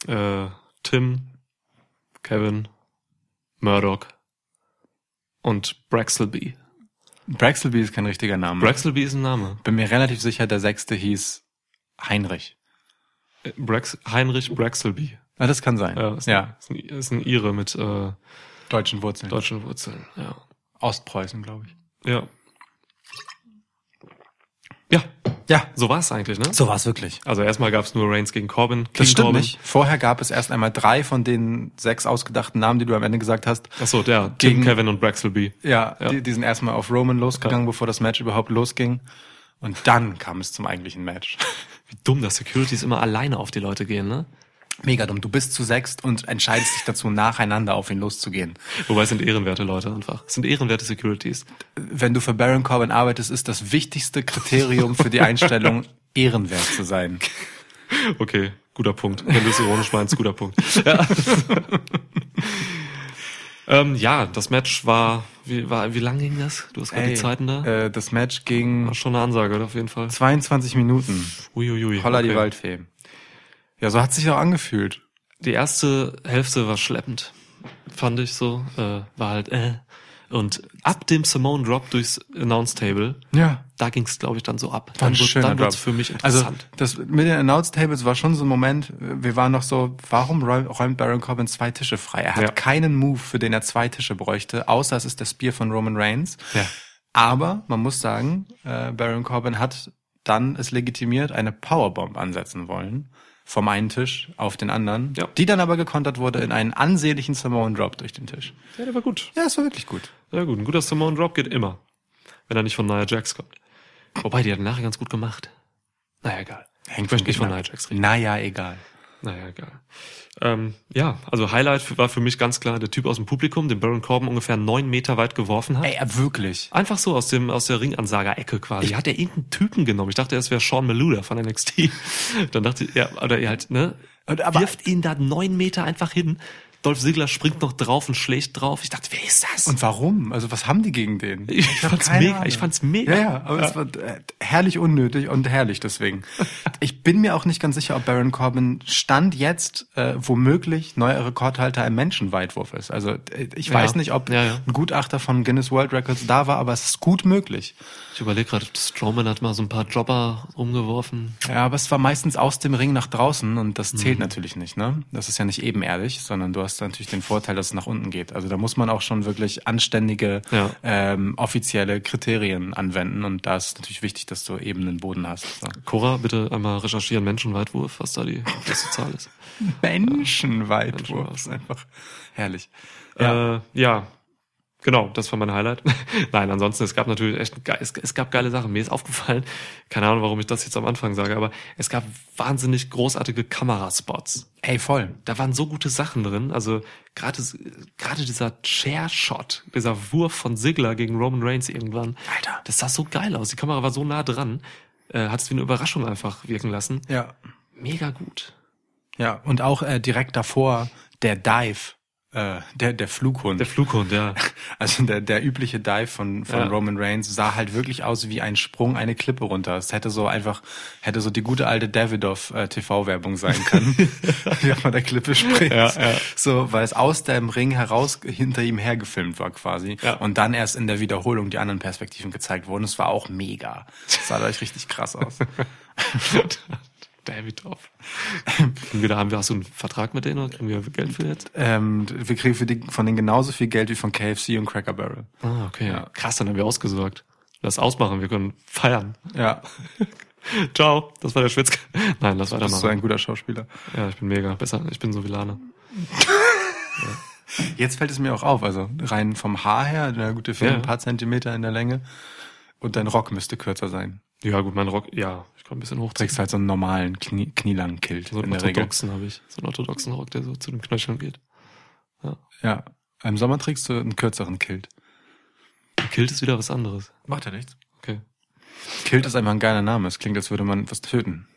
S1: äh, Tim, Kevin, Murdoch und Braxelby.
S2: Braxelby ist kein richtiger Name.
S1: Braxelby ist ein Name.
S2: Bin mir relativ sicher, der sechste hieß Heinrich.
S1: Äh, Brax Heinrich Braxelby.
S2: Ah, das kann sein.
S1: Ja, ist,
S2: ja.
S1: Ein, ist, ein, ist ein Ire mit äh,
S2: Deutschen Wurzeln.
S1: deutschen Wurzeln. Ja.
S2: Ostpreußen, glaube ich.
S1: Ja. Ja,
S2: Ja.
S1: So war es eigentlich, ne?
S2: So war es wirklich.
S1: Also erstmal gab es nur Reigns gegen Corbin. King
S2: Das stimmt
S1: Corbin.
S2: nicht. Vorher gab es erst einmal drei von den sechs ausgedachten Namen, die du am Ende gesagt hast.
S1: Achso, der. Tim,
S2: Gegen-
S1: Kevin und Braxelby.
S2: Ja,
S1: Ja.
S2: Die, die sind erstmal auf Roman losgegangen, bevor das Match überhaupt losging. Und dann kam es zum eigentlichen Match.
S1: Wie dumm, dass Securities immer alleine auf die Leute gehen, ne?
S2: Mega dumm. Du bist zu sechst und entscheidest dich dazu, nacheinander auf ihn loszugehen.
S1: Wobei es sind ehrenwerte Leute einfach. Es sind ehrenwerte Securities.
S2: Wenn du für Baron Corbin arbeitest, ist das wichtigste Kriterium für die Einstellung, ehrenwert zu sein.
S1: Okay, guter Punkt. Wenn du es ironisch meinst, guter Punkt. Ja. ähm, ja, das Match war, wie, war, wie lang ging das? Du hast gerade die Zeiten da?
S2: Äh, das Match ging
S1: War schon eine Ansage, oder? Auf jeden Fall.
S2: 22 Minuten.
S1: Uiuiui.
S2: Holla die
S1: okay.
S2: Waldfee. Ja, so hat sich auch angefühlt.
S1: Die erste Hälfte war schleppend, fand ich so. Äh, war halt, äh. Und ab dem Simone Drop durchs Announce Table,
S2: Ja.
S1: da ging es, glaube ich, dann so ab.
S2: War
S1: Dann,
S2: schöner
S1: dann wird's
S2: Drop.
S1: für mich
S2: Also
S1: interessant.
S2: das mit den Announce Tables war schon so ein Moment, wir waren noch so, warum räu- räumt Baron Corbin zwei Tische frei? Er hat
S1: Ja.
S2: keinen Move, für den er zwei Tische bräuchte, außer es ist der Spear von Roman Reigns.
S1: Ja.
S2: Aber man muss sagen, äh, Baron Corbin hat dann es legitimiert, eine Powerbomb ansetzen wollen vom einen Tisch auf den anderen,
S1: Ja.
S2: die dann aber gekontert wurde in einen ansehnlichen Samoan Drop durch den Tisch.
S1: ja, der war gut.
S2: Ja, es war wirklich gut.
S1: Ja gut, ein guter Simone Drop geht immer. Wenn er nicht von Nia Jax kommt. Wobei, die hat nachher ganz gut gemacht. Naja, egal.
S2: Hängt
S1: ich möchte nicht von. Nia Jax reden.
S2: Naja, egal.
S1: Naja, egal. Ähm, ja, also Highlight war für mich ganz klar der Typ aus dem Publikum, den Baron Corbin ungefähr neun Meter weit geworfen hat.
S2: Ey, äh, wirklich.
S1: Einfach so aus dem aus der Ringansager-Ecke quasi. hat er irgendeinen Typen genommen. Ich dachte, es wäre Sean Maluda von NXT. Dann dachte ich, ja, oder er halt, ne?
S2: Und aber-
S1: wirft ihn da neun Meter einfach hin. Dolph Ziggler springt noch drauf und schlägt drauf. Ich dachte, wer ist das?
S2: Und warum? Also was haben die gegen den?
S1: ich,
S2: hab
S1: fand's mega.
S2: Ahnung.
S1: Ich fand's mega.
S2: Ja, ja, aber es war äh, herrlich unnötig und herrlich deswegen. Ich bin mir auch nicht ganz sicher, ob Baron Corbin Stand jetzt äh, womöglich neuer Rekordhalter im Menschenweitwurf ist. Also ich
S1: Ja.
S2: weiß nicht, ob
S1: Ja, ja.
S2: ein Gutachter von Guinness World Records da war, aber es ist gut möglich.
S1: Ich überlege gerade, Strowman hat mal so ein paar Jobber umgeworfen.
S2: Ja, aber es war meistens aus dem Ring nach draußen und das
S1: Mhm.
S2: zählt natürlich nicht, ne? Das ist ja nicht ebenerdig, sondern du hast natürlich den Vorteil, dass es nach unten geht. Also da muss man auch schon wirklich anständige,
S1: Ja.
S2: ähm, offizielle Kriterien anwenden und da ist natürlich wichtig, dass du eben einen Boden hast. So.
S1: Cora, bitte einmal recherchieren, Menschenweitwurf, was da die beste Zahl ist.
S2: Menschenweitwurf.
S1: Menschenweitwurf.
S2: ist einfach herrlich.
S1: Ja. Äh, ja. Genau, das war mein Highlight. Nein, ansonsten, es gab natürlich echt, es, es gab geile Sachen. Mir ist aufgefallen, keine Ahnung, warum ich das jetzt am Anfang sage, aber es gab wahnsinnig großartige Kameraspots.
S2: Ey, voll.
S1: Da waren so gute Sachen drin. Also gerade gerade dieser Chair-Shot, dieser Wurf von Sigler gegen Roman Reigns irgendwann.
S2: Alter.
S1: Das sah so geil aus. Die Kamera war so nah dran. Äh, hat es wie eine Überraschung einfach wirken lassen.
S2: Ja.
S1: Mega gut.
S2: Ja, und auch äh, direkt davor der Dive, äh, der, der Flughund.
S1: Der Flughund, ja.
S2: Also der, der übliche Dive von, von
S1: Ja.
S2: Roman Reigns sah halt wirklich aus wie ein Sprung eine Klippe runter. Es hätte so einfach, hätte so die gute alte Davidoff äh, TV-Werbung sein können, wie von der Klippe springt.
S1: Ja, ja.
S2: So, weil es aus dem Ring heraus hinter ihm hergefilmt war quasi.
S1: Ja.
S2: Und dann erst in der Wiederholung die anderen Perspektiven gezeigt wurden. Es war auch mega. Es sah dadurch richtig krass aus.
S1: David Hoff. Kriegen wir da, haben wir, hast du einen Vertrag mit denen oder kriegen wir Geld für jetzt?
S2: ähm, wir kriegen für die, von denen genauso viel Geld wie von KFC und Cracker Barrel.
S1: Ah, okay.
S2: Ja.
S1: Krass, dann haben wir ausgesorgt. Lass ausmachen, wir können feiern.
S2: Ja,
S1: Ciao, das war der Schwitz. Nein, lass
S2: das ist so
S1: weitermachen.
S2: ein guter Schauspieler.
S1: ja, ich bin mega. Besser, ich bin so wie Lana.
S2: Jetzt fällt es mir auch auf, also rein vom Haar her, na gut, dir fehlen
S1: Ja.
S2: ein paar Zentimeter in der Länge und dein Rock müsste kürzer sein.
S1: Ja, gut, mein Rock, ja, ich kann ein bisschen
S2: Du
S1: hochziehen.
S2: trägst halt so einen normalen Knie, knielangen Kilt
S1: So einen orthodoxen habe ich. So einen orthodoxen Rock, der so zu den Knöcheln geht.
S2: Ja, im Sommer trägst du einen kürzeren Kilt.
S1: Kilt ist wieder was anderes.
S2: Macht ja nichts.
S1: Okay.
S2: Kilt ist einfach ein geiler Name. Es klingt, als würde man was töten.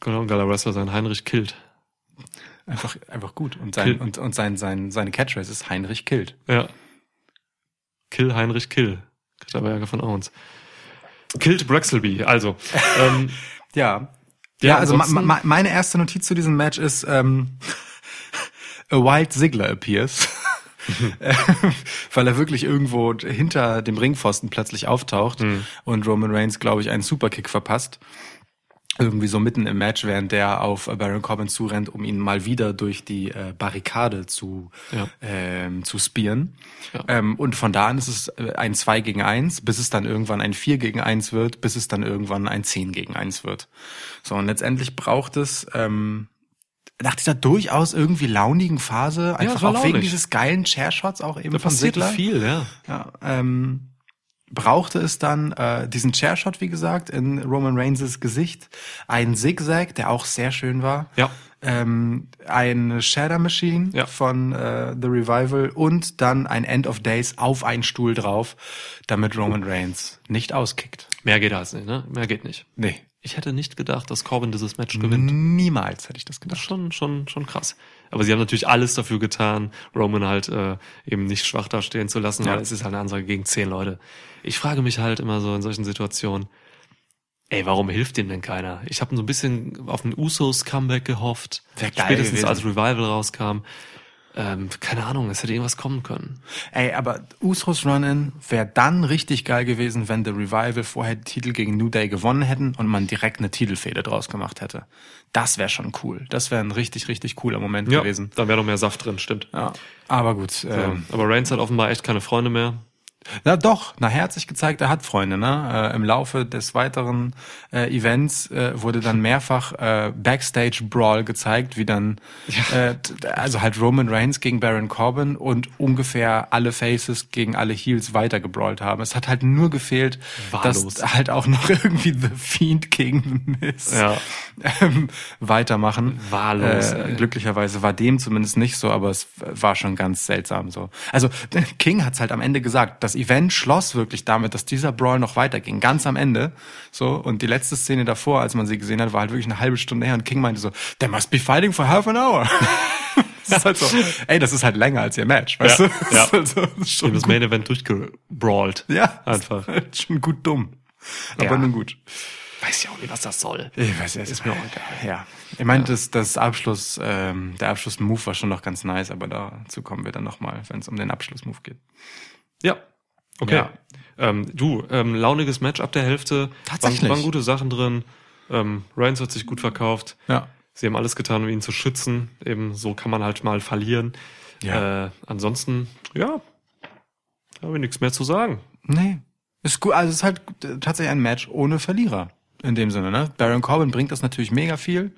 S1: Genau, ein geiler Wrestler sein. Heinrich Kilt.
S2: Einfach, einfach gut. Und sein,
S1: Kill.
S2: und, und sein, sein, seine Catchphrase ist Heinrich Kilt.
S1: Ja. Kill Heinrich Kill. Kriegt aber Ärger von uns. Killt Braxelby. Also, ähm,
S2: Ja.
S1: Ja,
S2: Ja, also meine erste Notiz zu diesem Match ist, ähm, a wild Ziggler appears. Weil er wirklich irgendwo hinter dem Ringpfosten plötzlich auftaucht und Roman Reigns, glaube ich, einen Superkick verpasst. Irgendwie so mitten im Match, während der auf äh, Baron Corbin zurennt, um ihn mal wieder durch die äh, Barrikade zu,
S1: Ja.
S2: ähm, zu spieren.
S1: Ja.
S2: Ähm, und von da an ist es äh, ein 2 gegen 1, bis es dann irgendwann ein 4 gegen 1 wird, bis es dann irgendwann ein 10 gegen 1 wird. So, und letztendlich braucht es ähm, nach dieser durchaus irgendwie launigen Phase, einfach
S1: war
S2: auch wegen
S1: launig.
S2: dieses geilen Chair-Shots auch eben
S1: Da
S2: von
S1: passiert
S2: Ziggler.
S1: viel, ja.
S2: Ja, ähm, brauchte es dann äh, diesen Chairshot, wie gesagt, in Roman Reigns' Gesicht, einen Zigzag, der auch sehr schön war,
S1: Ja.
S2: ähm, eine Shadow Machine
S1: Ja.
S2: von äh, The Revival und dann ein End of Days auf einen Stuhl drauf, damit Roman Reigns nicht auskickt.
S1: Mehr geht als nicht, ne? Mehr geht nicht.
S2: Nee,
S1: Ich hätte nicht gedacht, dass Corbin dieses Match gewinnt.
S2: niemals hätte ich das
S1: Das ist
S2: gedacht.
S1: schon, schon, schon krass. Aber sie haben natürlich alles dafür getan, Roman halt äh, eben nicht schwach dastehen zu lassen,
S2: Ja.
S1: weil es ist halt eine Ansage gegen zehn Leute. Ich frage mich halt immer so in solchen Situationen, ey, warum hilft dem denn keiner? Ich habe so ein bisschen auf ein Usos Comeback gehofft,
S2: Wär geil
S1: spätestens
S2: gewesen.
S1: als Revival rauskam. Ähm, keine Ahnung, es hätte irgendwas kommen können.
S2: Ey, aber Usos Run-In wäre dann richtig geil gewesen, wenn The Revival vorher die Titel gegen New Day gewonnen hätten und man direkt eine Titelfehde draus gemacht hätte. Das wäre schon cool. Das wäre ein richtig, richtig cooler Moment gewesen.
S1: da wäre noch mehr Saft drin, stimmt.
S2: Ja, aber gut. Ähm,
S1: Aber Reigns hat offenbar echt keine Freunde mehr.
S2: Na doch, nachher hat sich gezeigt, er hat Freunde. Ne? Äh, Im Laufe des weiteren äh, Events äh, wurde dann mehrfach äh, Backstage-Brawl gezeigt, wie dann, äh, t- also halt Roman Reigns gegen Baron Corbin und ungefähr alle Faces gegen alle Heels weiter gebrawlt haben. Es hat halt nur gefehlt,
S1: Wahllos.
S2: dass halt auch noch irgendwie The Fiend gegen The Miz
S1: Ja.
S2: ähm, weitermachen.
S1: Wahllos,
S2: Äh, glücklicherweise war dem zumindest nicht so, aber es war schon ganz seltsam so. Also King hat's halt am Ende gesagt. Das Event schloss wirklich damit, dass dieser Brawl noch weiterging, ganz am Ende. So und die letzte Szene davor, als man sie gesehen hat, war halt wirklich eine halbe Stunde her und King meinte so, "They must be fighting for half an hour." das ist halt so, ey, das ist halt länger als ihr Match, weißt
S1: Ja,
S2: du? Das
S1: ja.
S2: ist halt so, ist
S1: Schon das. Main Event durchgebrawlt.
S2: Ja,
S1: Einfach.
S2: halt schon gut dumm. Aber
S1: Ja.
S2: nun gut.
S1: Weiß ja auch nicht, was das soll.
S2: Ich weiß es ist mir auch egal. Ja. Ich meine, das, das Abschluss, ähm, der Abschlussmove war schon noch ganz nice, aber dazu kommen wir dann nochmal, wenn es um den Abschlussmove geht.
S1: Ja. Okay.
S2: Ja.
S1: Ähm, du, ähm, launiges Match ab der Hälfte.
S2: Tatsächlich.
S1: Waren, waren gute Sachen drin. Ähm, Reigns hat sich gut verkauft.
S2: Ja.
S1: Sie haben alles getan, um ihn zu schützen. Eben so kann man halt mal verlieren.
S2: Ja.
S1: Äh, ansonsten, ja, habe ich nichts mehr zu sagen.
S2: Nee. Ist gut, also es ist halt äh, tatsächlich ein Match ohne Verlierer. In dem Sinne, ne? Baron Corbin bringt das natürlich mega viel.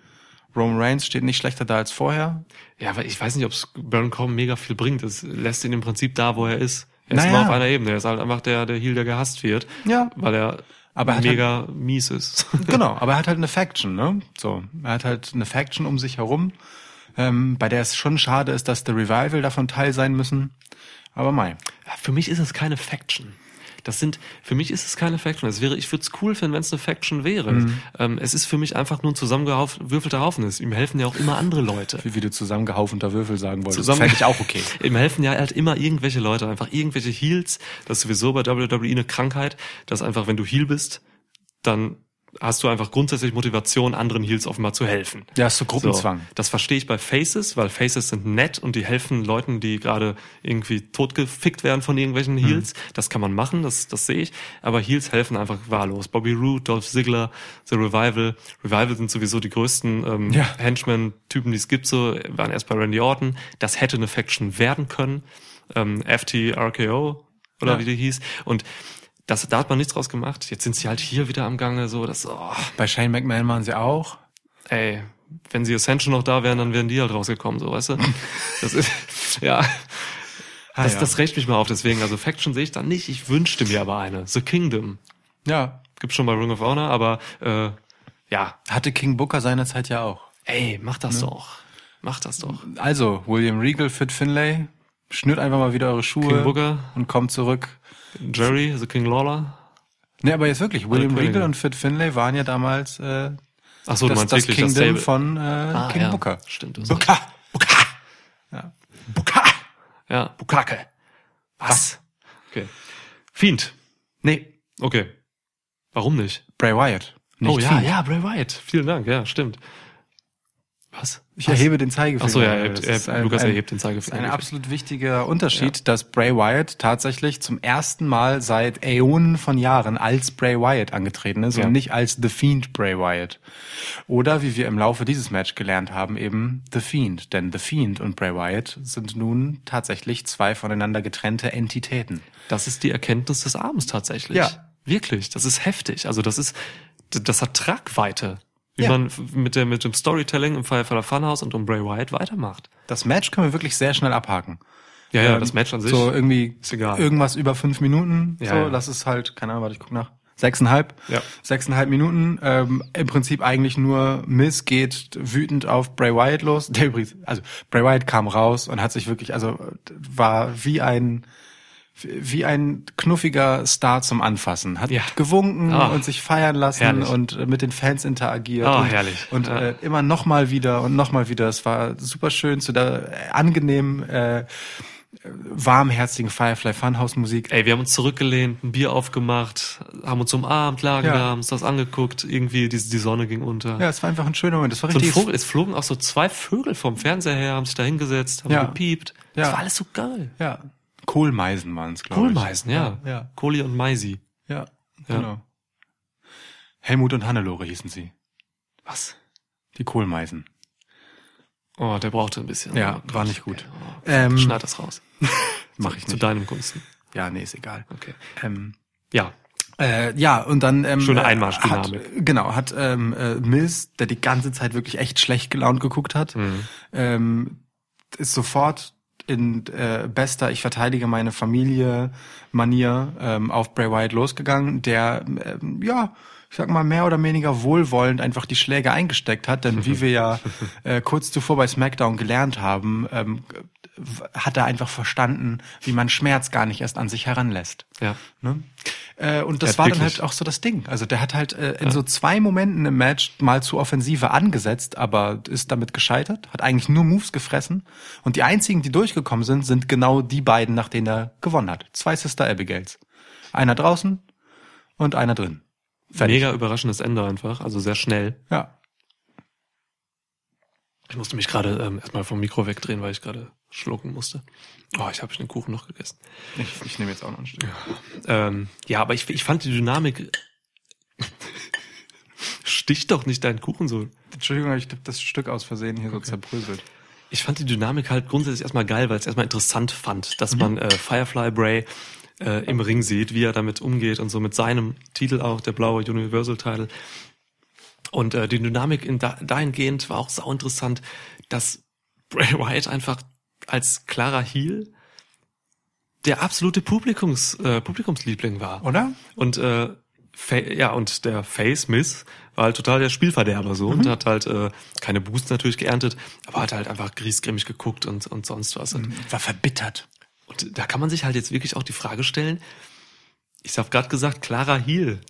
S2: Roman Reigns steht nicht schlechter da als vorher.
S1: Ja, weil ich weiß nicht, ob es Baron Corbin mega viel bringt. Es lässt ihn im Prinzip da, wo er ist. Er ist
S2: Naja.
S1: immer auf einer Ebene. Er ist halt einfach der, der Heel, der gehasst wird.
S2: Ja.
S1: Weil er
S2: Aber er
S1: mega mies ist.
S2: Genau, aber er hat halt eine Faction, ne? So, er hat halt eine Faction um sich herum, ähm, bei der es schon schade ist, dass The Revival davon teil sein müssen. Aber mei.
S1: Ja, Für mich ist es keine Faction. Das sind, für mich ist es keine Faction. Es wäre, ich würde es cool finden, wenn es eine Faction wäre.
S2: Mhm.
S1: Ähm, es ist für mich einfach nur ein zusammengewürfelter Haufen. Es, ihm helfen ja auch immer andere Leute.
S2: Wie, wie du zusammengehaufenter Würfel sagen wolltest.
S1: Zusammen-
S2: Fände ich auch okay.
S1: Ihm helfen ja halt immer irgendwelche Leute, einfach irgendwelche Heels. Das ist sowieso bei WWE eine Krankheit, dass einfach, wenn du Heel bist, dann hast du einfach grundsätzlich Motivation, anderen Heels offenbar zu helfen.
S2: Ja, ist so Gruppenzwang.
S1: So, das verstehe ich bei Faces, weil Faces sind nett und die helfen Leuten, die gerade irgendwie totgefickt werden von irgendwelchen
S2: Mhm.
S1: Heels. Das kann man machen, das, das sehe ich. Aber Heels helfen einfach wahllos. Bobby Roode, Dolph Ziggler, The Revival. Revival sind sowieso die größten ähm,
S2: Ja.
S1: Henchmen-Typen, die es gibt. So waren erst bei Randy Orton. Das hätte eine Faction werden können. Ähm, FT RKO oder
S2: Ja.
S1: wie die hieß. Und das, da hat man nichts draus gemacht. Jetzt sind sie halt hier wieder am Gange. So, das, oh,
S2: Bei Shane McMahon waren sie auch.
S1: ey, wenn sie Ascension noch da wären, dann wären die halt rausgekommen, so, weißt du? Das ist, ja.
S2: Ah,
S1: Das,
S2: ja.
S1: das regt mich mal auf, deswegen, also Faction sehe ich da nicht, ich wünschte mir aber eine. The Kingdom.
S2: Ja.
S1: Gibt's schon bei Ring of Honor, aber, äh, ja,
S2: Hatte King Booker seinerzeit ja auch.
S1: ey, mach das
S2: Ne?
S1: doch. Mach das doch.
S2: Also, William Regal, Fit Finlay, schnürt einfach mal wieder eure Schuhe
S1: King Booker,
S2: und kommt zurück.
S1: Jerry, The King Lawler.
S2: Nee, aber jetzt wirklich, William
S1: Könige.
S2: Regal und Fit Finlay waren ja damals äh,
S1: Ach so,
S2: das, das Kingdom
S1: das
S2: von äh,
S1: Ah,
S2: King
S1: ja.
S2: Booker.
S1: Stimmt, du hast
S2: Booker! Booker! Ja. Booker!
S1: Ja, Bukake. Was? Okay. Fiend.
S2: Nee,
S1: Okay. Warum nicht?
S2: Bray Wyatt. Nicht
S1: oh ja,
S2: Fiend.
S1: ja, Bray Wyatt. Vielen Dank, ja, stimmt. Was?
S2: Ich erhebe den Zeigefinger.
S1: Ach so, ja, er er,
S2: ein-
S1: Lukas
S2: ein-
S1: erhebt den Zeigefinger.
S2: ein absolut wichtiger Unterschied,
S1: Ja.
S2: dass Bray Wyatt tatsächlich zum ersten Mal seit Äonen von Jahren als Bray Wyatt angetreten ist
S1: Ja.
S2: und nicht als The Fiend Bray Wyatt. Oder wie wir im Laufe dieses Match gelernt haben, eben The Fiend. Denn The Fiend und Bray Wyatt sind nun tatsächlich zwei voneinander getrennte Entitäten.
S1: Das ist die Erkenntnis des Abends tatsächlich.
S2: Ja.
S1: Wirklich. Das ist heftig. Also das ist, das hat Tragweite. Wie
S2: Ja.
S1: man mit, der, mit dem Storytelling im Firefly Funhouse und um Bray Wyatt weitermacht.
S2: Das Match können wir wirklich sehr schnell abhaken.
S1: Ja, ja,
S2: Ähm,
S1: das Match an sich.
S2: So irgendwie
S1: ist egal.
S2: irgendwas über fünf Minuten.
S1: Ja,
S2: so,
S1: ja.
S2: das ist halt, keine Ahnung, warte, ich guck nach. Sechseinhalb.
S1: Ja.
S2: Sechseinhalb Minuten. Ähm, Im Prinzip eigentlich nur Miss geht wütend auf Bray Wyatt los. Der übrigens, also Bray Wyatt kam raus und hat sich wirklich, also war wie ein wie ein knuffiger Star zum Anfassen. Hat
S1: Ja.
S2: gewunken
S1: Ah.
S2: und sich feiern lassen
S1: Herrlich.
S2: und äh, mit den Fans interagiert.
S1: Ah,
S2: und,
S1: herrlich.
S2: Und
S1: Ja.
S2: äh, immer noch mal wieder und noch mal wieder. Es war super schön zu der äh, angenehm äh, warmherzigen Firefly Funhouse Musik.
S1: Ey, wir haben uns zurückgelehnt, ein Bier aufgemacht, haben uns umarmt, lagen
S2: Ja.
S1: da, haben uns das angeguckt, irgendwie die, die Sonne ging unter.
S2: Ja, es war einfach ein schöner Moment. Das war
S1: So
S2: richtig.
S1: Vogel, es flogen auch so zwei Vögel vom Fernseher her, haben sich da hingesetzt, haben
S2: Ja.
S1: gepiept.
S2: Ja.
S1: Das war alles so geil.
S2: ja, Kohlmeisen waren es, glaube ich.
S1: Kohlmeisen, ja.
S2: Ja,
S1: Kohli und Meisi.
S2: ja,
S1: Ja.
S2: genau. Helmut und Hannelore hießen sie.
S1: Was?
S2: Die Kohlmeisen.
S1: Oh, der brauchte ein bisschen.
S2: Ja, war nicht gut.
S1: Oh,
S2: Ähm,
S1: Schneid das raus.
S2: Mach ich
S1: Zu
S2: nicht.
S1: deinem Gunsten.
S2: Ja, nee, ist egal.
S1: Okay.
S2: Ähm,
S1: Ja.
S2: Äh, ja, und dann ähm,
S1: Schöne
S2: äh,
S1: Einmarschdynamik.
S2: Hat, genau, hat ähm, äh, Mills, der die ganze Zeit wirklich echt schlecht gelaunt geguckt hat,
S1: Mhm.
S2: ähm, ist sofort in äh, bester Ich verteidige meine Familie Manier ähm, auf Bray Wyatt losgegangen, der ähm, ja ich sag mal mehr oder weniger wohlwollend einfach die Schläge eingesteckt hat, denn wie wir ja äh, kurz zuvor bei SmackDown gelernt haben, ähm, hat er einfach verstanden, wie man Schmerz gar nicht erst an sich heranlässt.
S1: Ja.
S2: Ne? Äh, und das war dann
S1: wirklich-
S2: halt auch so das Ding. Also der hat halt äh, in so zwei Momenten im Match mal zu Offensive angesetzt, aber ist damit gescheitert, hat eigentlich nur Moves gefressen. Und die einzigen, die durchgekommen sind, sind genau die beiden, nach denen er gewonnen hat. Zwei Sister Abigails. Einer draußen und einer drin. Fertig.
S1: Mega überraschendes Ende einfach, also sehr schnell.
S2: Ja.
S1: Ich musste mich gerade ähm, erstmal vom Mikro wegdrehen, weil ich gerade schlucken musste. Oh, ich habe den Kuchen noch gegessen.
S2: Ich, ich nehme jetzt auch noch ein Stück.
S1: Ähm, ja, aber ich, ich fand die Dynamik. Stich doch nicht deinen Kuchen so.
S2: Entschuldigung, ich hab das Stück aus Versehen hier so zerbröselt.
S1: Ich fand die Dynamik halt grundsätzlich erstmal geil, weil ich es erstmal interessant fand, dass
S2: Mhm.
S1: man äh, Firefly Bray äh, im Ring sieht, wie er damit umgeht und so mit seinem Titel auch, der blaue Universal Title. Und äh, die Dynamik in da, dahingehend war auch sau interessant, dass Bray Wyatt einfach als klarer Heel der absolute Publikums, äh, Publikumsliebling war.
S2: Oder?
S1: Und äh, ja, und der Face Miss war halt total der Spielverderber so
S2: Mhm.
S1: und hat halt äh, keine Boosts natürlich geerntet, aber hat halt einfach griesgrämig geguckt und, und sonst was. Und,
S2: War verbittert.
S1: und da kann man sich halt jetzt wirklich auch die Frage stellen, ich habe gerade gesagt, klarer Heel,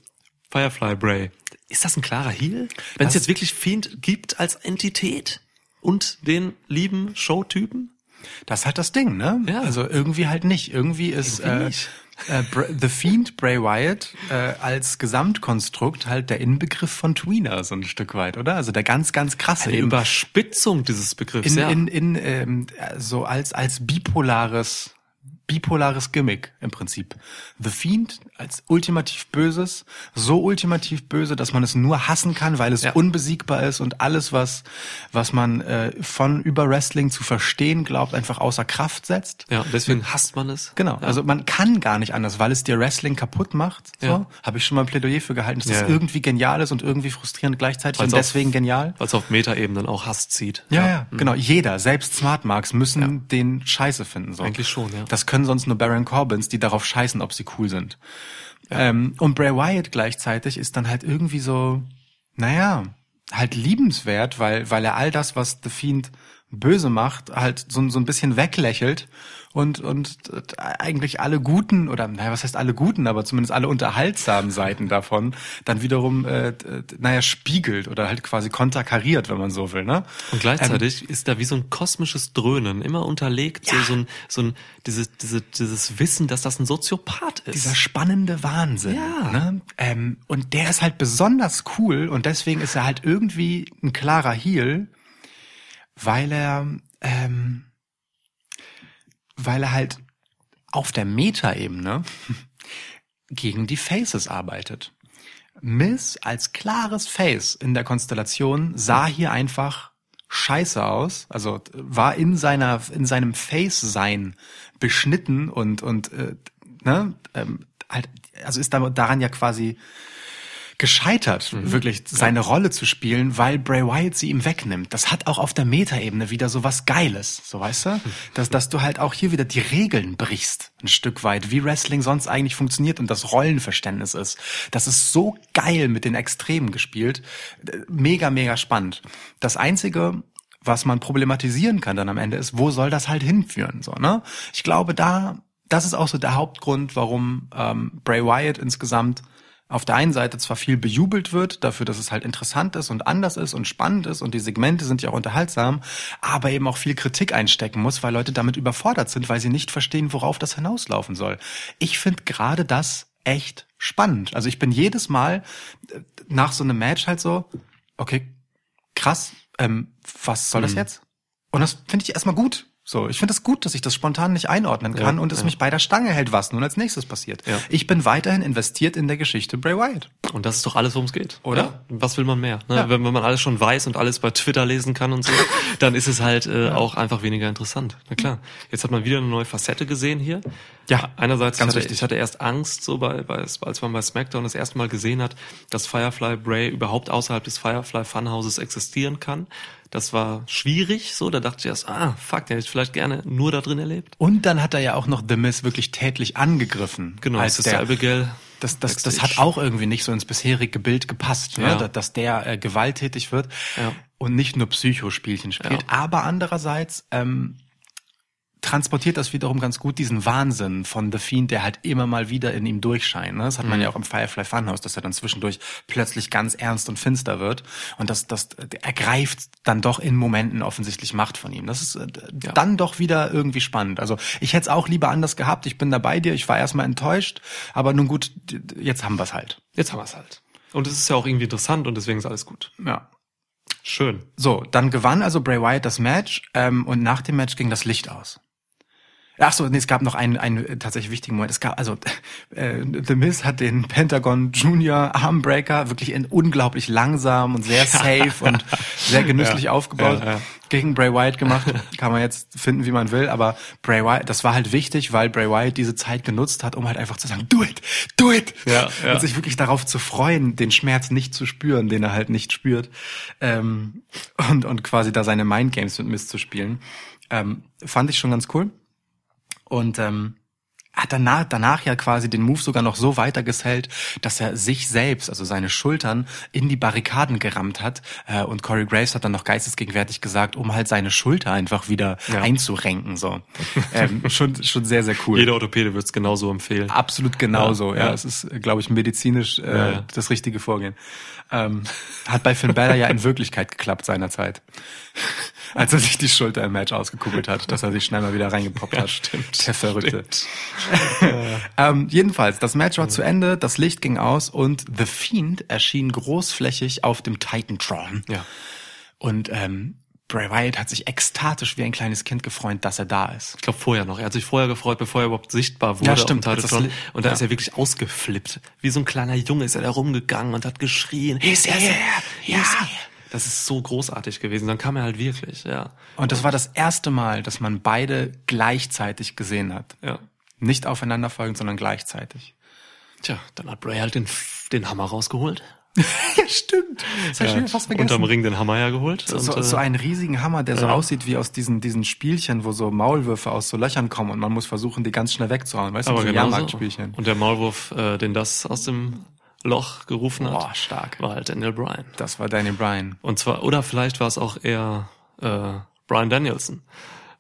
S1: Firefly Bray. Ist das ein klarer Heel? Wenn es jetzt wirklich Fiend gibt als Entität und den lieben Showtypen?
S2: Das ist halt das Ding, ne?
S1: Ja.
S2: Also irgendwie halt nicht. Irgendwie ist
S1: Irgendwie
S2: äh,
S1: nicht.
S2: äh, The Fiend Bray Wyatt äh, als Gesamtkonstrukt halt der Inbegriff von Tweener so ein Stück weit, oder? Also der ganz, ganz krasse
S1: Eine Überspitzung dieses Begriffs,
S2: in,
S1: ja.
S2: in, in ähm, so als als bipolares bipolares Gimmick im Prinzip. The Fiend als ultimativ Böses, so ultimativ böse, dass man es nur hassen kann, weil es
S1: Ja.
S2: unbesiegbar ist und alles, was was man äh, von über Wrestling zu verstehen glaubt, einfach außer Kraft setzt.
S1: ja, und deswegen hasst man es.
S2: Genau,
S1: Ja.
S2: also man kann gar nicht anders, weil es dir Wrestling kaputt macht. So,
S1: Ja.
S2: habe ich schon mal ein Plädoyer für gehalten, dass
S1: Ja, ja.
S2: irgendwie genial ist und irgendwie frustrierend gleichzeitig
S1: Weil's
S2: und
S1: auf-
S2: deswegen genial.
S1: Weil es auf Metaebenen auch Hass zieht.
S2: Ja, ja, genau. Jeder, selbst Smart Marks müssen den Scheiße finden. So.
S1: Eigentlich schon, ja.
S2: Das können sonst nur Baron Corbins, die darauf scheißen, ob sie cool sind. Ähm, und Bray Wyatt gleichzeitig ist dann halt irgendwie so, naja, halt liebenswert, weil, weil er all das, was The Fiend böse macht, halt so, so ein bisschen weglächelt und, und eigentlich alle guten, oder naja, was heißt alle guten, aber zumindest alle unterhaltsamen Seiten davon dann wiederum, äh, naja, spiegelt oder halt quasi konterkariert, wenn man so will, ne?
S1: Und gleichzeitig ist da wie so ein kosmisches Dröhnen, immer unterlegt, so,
S2: Ja.
S1: so ein, so ein, dieses, diese, dieses Wissen, dass das ein Soziopath ist.
S2: dieser spannende Wahnsinn.
S1: Ja.
S2: Ne? Ähm, und der ist halt besonders cool und deswegen ist er halt irgendwie ein klarer Heel. weil er, ähm, weil er halt auf der Metaebene gegen die Faces arbeitet. Miss als klares Face in der Konstellation sah hier einfach scheiße aus, also war in seiner in seinem Face sein beschnitten und und äh, ne ähm, halt also ist da- daran ja quasi gescheitert, wirklich seine Rolle zu spielen, weil Bray Wyatt sie ihm wegnimmt. Das hat auch auf der Metaebene wieder so was Geiles, so weißt du? Dass, dass du halt auch hier wieder die Regeln brichst, ein Stück weit, wie Wrestling sonst eigentlich funktioniert und das Rollenverständnis ist. Das ist so geil mit den Extremen gespielt. Mega, mega spannend. Das Einzige, was man problematisieren kann dann am Ende ist, wo soll das halt hinführen, so, ne? Ich glaube, da, das ist auch so der Hauptgrund, warum ähm, Bray Wyatt insgesamt auf der einen Seite zwar viel bejubelt wird, dafür, dass es halt interessant ist und anders ist und spannend ist und die Segmente sind ja auch unterhaltsam, aber eben auch viel Kritik einstecken muss, weil Leute damit überfordert sind, weil sie nicht verstehen, worauf das hinauslaufen soll. Ich finde gerade das echt spannend. Also ich bin jedes Mal äh, nach so einem Match halt so, okay, krass, ähm, was soll das jetzt? Und das finde ich erstmal gut. So, ich finde es gut, dass ich das spontan nicht einordnen kann
S1: Ja,
S2: und es
S1: ja.
S2: mich bei der Stange hält, was nun als nächstes passiert.
S1: Ja.
S2: Ich bin weiterhin investiert in der Geschichte Bray Wyatt.
S1: Und das ist doch alles, worum es geht.
S2: Oder?
S1: Was will man mehr? Ne? Wenn, wenn man alles schon weiß und alles bei Twitter lesen kann und so, dann ist es halt äh, auch einfach weniger interessant. Na klar. Jetzt hat man wieder eine neue Facette gesehen hier.
S2: Ja,
S1: Einerseits,
S2: ganz
S1: ich, hatte,
S2: wichtig.
S1: ich hatte erst Angst, so bei, bei, als man bei SmackDown das erste Mal gesehen hat, dass Firefly Bray überhaupt außerhalb des Firefly Funhouses existieren kann. Das war schwierig, so. Da dachte ich erst, ah, fuck, den hätte ich vielleicht gerne nur da drin erlebt.
S2: Und dann hat er ja auch noch The Miz wirklich tätlich angegriffen.
S1: Genau,
S2: als
S1: Sister
S2: der,
S1: Abigail.
S2: das, das, das hat auch irgendwie nicht so ins bisherige Bild gepasst, ne?
S1: Ja.
S2: dass, dass der äh, gewalttätig wird
S1: Ja.
S2: und nicht nur Psychospielchen spielt.
S1: Ja.
S2: Aber andererseits ähm, transportiert das wiederum ganz gut diesen Wahnsinn von The Fiend, der halt immer mal wieder in ihm durchscheint. Ne? Das hat
S1: Mhm.
S2: man ja auch im Firefly Funhouse, dass er dann zwischendurch plötzlich ganz ernst und finster wird. Und das, das ergreift dann doch in Momenten offensichtlich Macht von ihm. Das ist äh,
S1: Ja.
S2: dann doch wieder irgendwie spannend. Also ich hätte es auch lieber anders gehabt. Ich bin da bei dir. Ich war erstmal enttäuscht. Aber nun gut, jetzt haben wir es halt.
S1: Jetzt haben wir es halt. Und es ist ja auch irgendwie interessant und deswegen ist alles gut.
S2: Ja.
S1: Schön.
S2: So, dann gewann also Bray Wyatt das Match ähm, und nach dem Match ging das Licht aus. Ach so, nee, es gab noch einen, einen äh, tatsächlich wichtigen Moment. Es gab also äh, The Miz hat den Pentagon Junior Armbreaker wirklich in unglaublich langsam und sehr safe und sehr genüsslich
S1: Ja,
S2: aufgebaut
S1: ja, ja.
S2: gegen Bray Wyatt gemacht. Kann man jetzt finden, wie man will, aber Bray Wyatt, das war halt wichtig, weil Bray Wyatt diese Zeit genutzt hat, um halt einfach zu sagen, do it, do it, und sich wirklich darauf zu freuen, den Schmerz nicht zu spüren, den er halt nicht spürt, ähm, und und quasi da seine Mind Games mit Miz zu spielen, ähm, fand ich schon ganz cool. Und ähm, hat danach, danach ja quasi den Move sogar noch so weitergesellt, dass er sich selbst, also seine Schultern, in die Barrikaden gerammt hat. Äh, und Corey Graves hat dann noch geistesgegenwärtig gesagt, um halt seine Schulter einfach wieder
S1: Ja.
S2: einzurenken. So, ähm, schon schon sehr sehr cool.
S1: Jeder Orthopäde wird es genauso empfehlen.
S2: Absolut genauso, ja.
S1: Ja, ja.
S2: Es ist, glaube ich, medizinisch äh, das richtige Vorgehen. Ähm, hat bei Finn Balor ja in Wirklichkeit geklappt seinerzeit. Als er sich die Schulter im Match ausgekugelt hat, dass er sich schnell mal wieder reingepoppt hat.
S1: stimmt,
S2: Der Verrückte. ähm, jedenfalls, das Match war zu Ende, das Licht ging aus und The Fiend erschien großflächig auf dem Titantron.
S1: Ja.
S2: Und ähm, Bray Wyatt hat sich ekstatisch wie ein kleines Kind gefreut, dass er da ist.
S1: Ich glaube vorher noch. Er hat sich vorher gefreut, bevor er überhaupt sichtbar wurde.
S2: Ja, stimmt. Als das
S1: Und da
S2: ja.
S1: ist er wirklich ausgeflippt. Wie so ein kleiner Junge ist er da rumgegangen und hat geschrien.
S2: He's
S1: "Yes,
S2: here!
S1: he's
S2: Ja!"
S1: here." Das ist so großartig gewesen. Dann kam er halt wirklich, ja.
S2: Und das war das erste Mal, dass man beide gleichzeitig gesehen hat.
S1: Ja.
S2: Nicht aufeinanderfolgend, sondern gleichzeitig.
S1: Tja, dann hat Bray halt den, den Hammer rausgeholt.
S2: Ja, stimmt. Das hab ich
S1: hat
S2: fast
S1: unterm
S2: vergessen.
S1: Ring den Hammer ja geholt.
S2: So,
S1: und,
S2: so,
S1: äh,
S2: so einen riesigen Hammer, der so
S1: ja.
S2: aussieht wie aus diesen, diesen Spielchen, wo so Maulwürfe aus so Löchern kommen und man muss versuchen, die ganz schnell wegzuhauen. Weißt du,
S1: aber
S2: so
S1: genau
S2: Jahrmarktspielchen.
S1: Und der Maulwurf, äh, den das aus dem Loch gerufen hat,
S2: Boah, stark.
S1: war halt Daniel Bryan.
S2: Das war Daniel Bryan.
S1: Und zwar, oder vielleicht war es auch eher äh, Brian Danielson.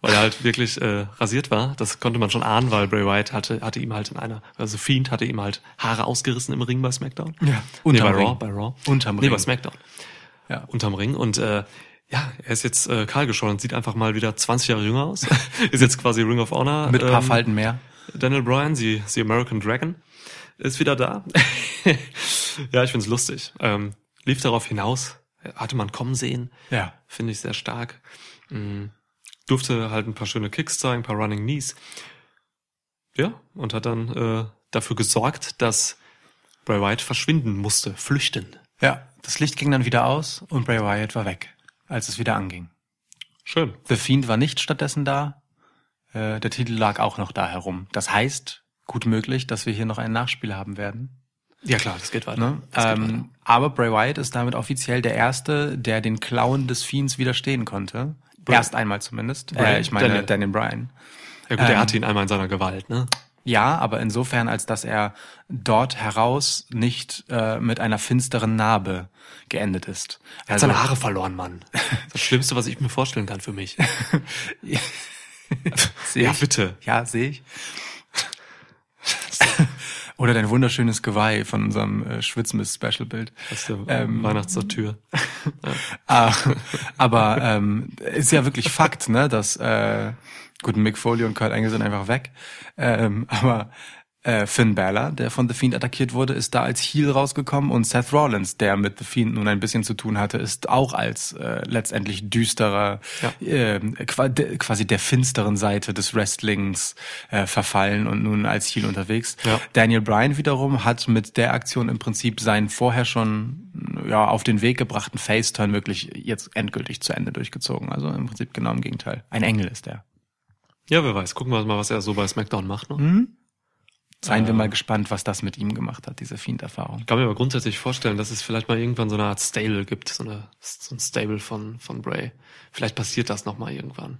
S1: Weil er halt wirklich äh, rasiert war. Das konnte man schon ahnen, weil Bray Wyatt hatte, hatte ihm halt in einer, also Fiend hatte ihm halt Haare ausgerissen im Ring bei SmackDown.
S2: Ja,
S1: nee,
S2: unterm
S1: bei Raw,
S2: Ring.
S1: bei Raw.
S2: Unterm
S1: nee,
S2: Ring.
S1: bei SmackDown.
S2: Ja.
S1: Unterm Ring. Und äh, ja, er ist jetzt äh, kahl geschoren und sieht einfach mal wieder 20 Jahre jünger aus. ist jetzt quasi Ring of Honor.
S2: Mit ein paar
S1: ähm,
S2: Falten mehr.
S1: Daniel Bryan, sie, sie American Dragon, ist wieder da. ja, ich find's lustig. Ähm, lief darauf hinaus, hatte man kommen sehen.
S2: Ja.
S1: Finde ich sehr stark. Durfte halt ein paar schöne Kicks zeigen, ein paar Running Knees. Ja, und hat dann äh, dafür gesorgt, dass Bray Wyatt verschwinden musste, flüchten.
S2: Ja, das Licht ging dann wieder aus und Bray Wyatt war weg, als es wieder anging.
S1: Schön.
S2: The Fiend war nicht stattdessen da. Äh, der Titel lag auch noch da herum. Das heißt, gut möglich, dass wir hier noch ein Nachspiel haben werden.
S1: Ja klar, das geht weiter.
S2: Ne?
S1: Das geht weiter.
S2: Ähm, aber Bray Wyatt ist damit offiziell der Erste, der den Klauen des Fiends widerstehen konnte. Erst einmal zumindest. Äh, ich meine
S1: Daniel.
S2: Daniel Bryan.
S1: Ja gut, er
S2: ähm,
S1: hatte ihn einmal in seiner Gewalt, ne?
S2: Ja, aber insofern, als dass er dort heraus nicht äh, mit einer finsteren Narbe geendet ist.
S1: Er hat seine Haare verloren, Mann. Das Schlimmste, was ich mir vorstellen kann für mich. Ja,
S2: ich.
S1: bitte.
S2: Ja, sehe ich. Oder dein wunderschönes Geweih von unserem äh, Schwitzmiss-Special-Bild.
S1: Ist der
S2: Ähm,
S1: Weihnachtstür.
S2: Ah, aber ähm, ist ja wirklich Fakt, ne, dass äh, gut Mick Foley und Kurt Angle sind einfach weg, ähm, aber äh, Finn Balor, der von The Fiend attackiert wurde, ist da als Heel rausgekommen und Seth Rollins, der mit The Fiend nun ein bisschen zu tun hatte, ist auch als äh, letztendlich düsterer,
S1: Ja.
S2: äh, quasi der finsteren Seite des Wrestlings äh, verfallen und nun als Heel unterwegs.
S1: Ja.
S2: Daniel Bryan wiederum hat mit der Aktion im Prinzip seinen vorher schon ja, auf den Weg gebrachten Face-Turn wirklich jetzt endgültig zu Ende durchgezogen. Also im Prinzip genau im Gegenteil. Ein Engel ist er.
S1: Ja, wer weiß. Gucken wir mal, was er so bei SmackDown macht. Ne?
S2: Mhm. Seien wir mal gespannt, was das mit ihm gemacht hat, diese Fiend-Erfahrung.
S1: Ich kann mir aber grundsätzlich vorstellen, dass es vielleicht mal irgendwann so eine Art Stable gibt, so, eine, so ein Stable von, von Bray. Vielleicht passiert das noch mal irgendwann.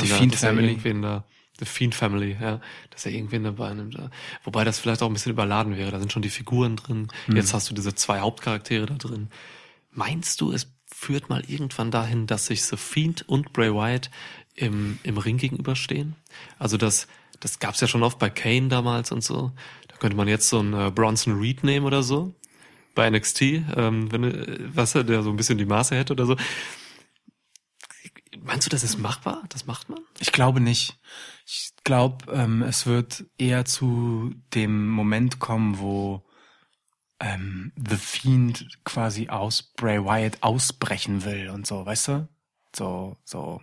S2: Die
S1: Dass
S2: Fiend
S1: dass
S2: Family.
S1: da, The Fiend Family, ja, dass er irgendwen dabei nimmt. ja. Wobei das vielleicht auch ein bisschen überladen wäre. Da sind schon die Figuren drin.
S2: Hm.
S1: Jetzt hast du diese zwei Hauptcharaktere da drin. Meinst du, es führt mal irgendwann dahin, dass sich The Fiend und Bray Wyatt im, im Ring gegenüberstehen? Also das, das gab's ja schon oft bei Kane damals und so. Da könnte man jetzt so einen äh, Bronson Reed nehmen oder so. Bei NXT, ähm, wenn, äh, was er, der so ein bisschen die Maße hätte oder so. Meinst du, das ist machbar? Das macht man?
S2: Ich glaube nicht. Ich glaube, ähm, es wird eher zu dem Moment kommen, wo ähm, The Fiend quasi aus Bray Wyatt ausbrechen will und so, weißt du? So, so.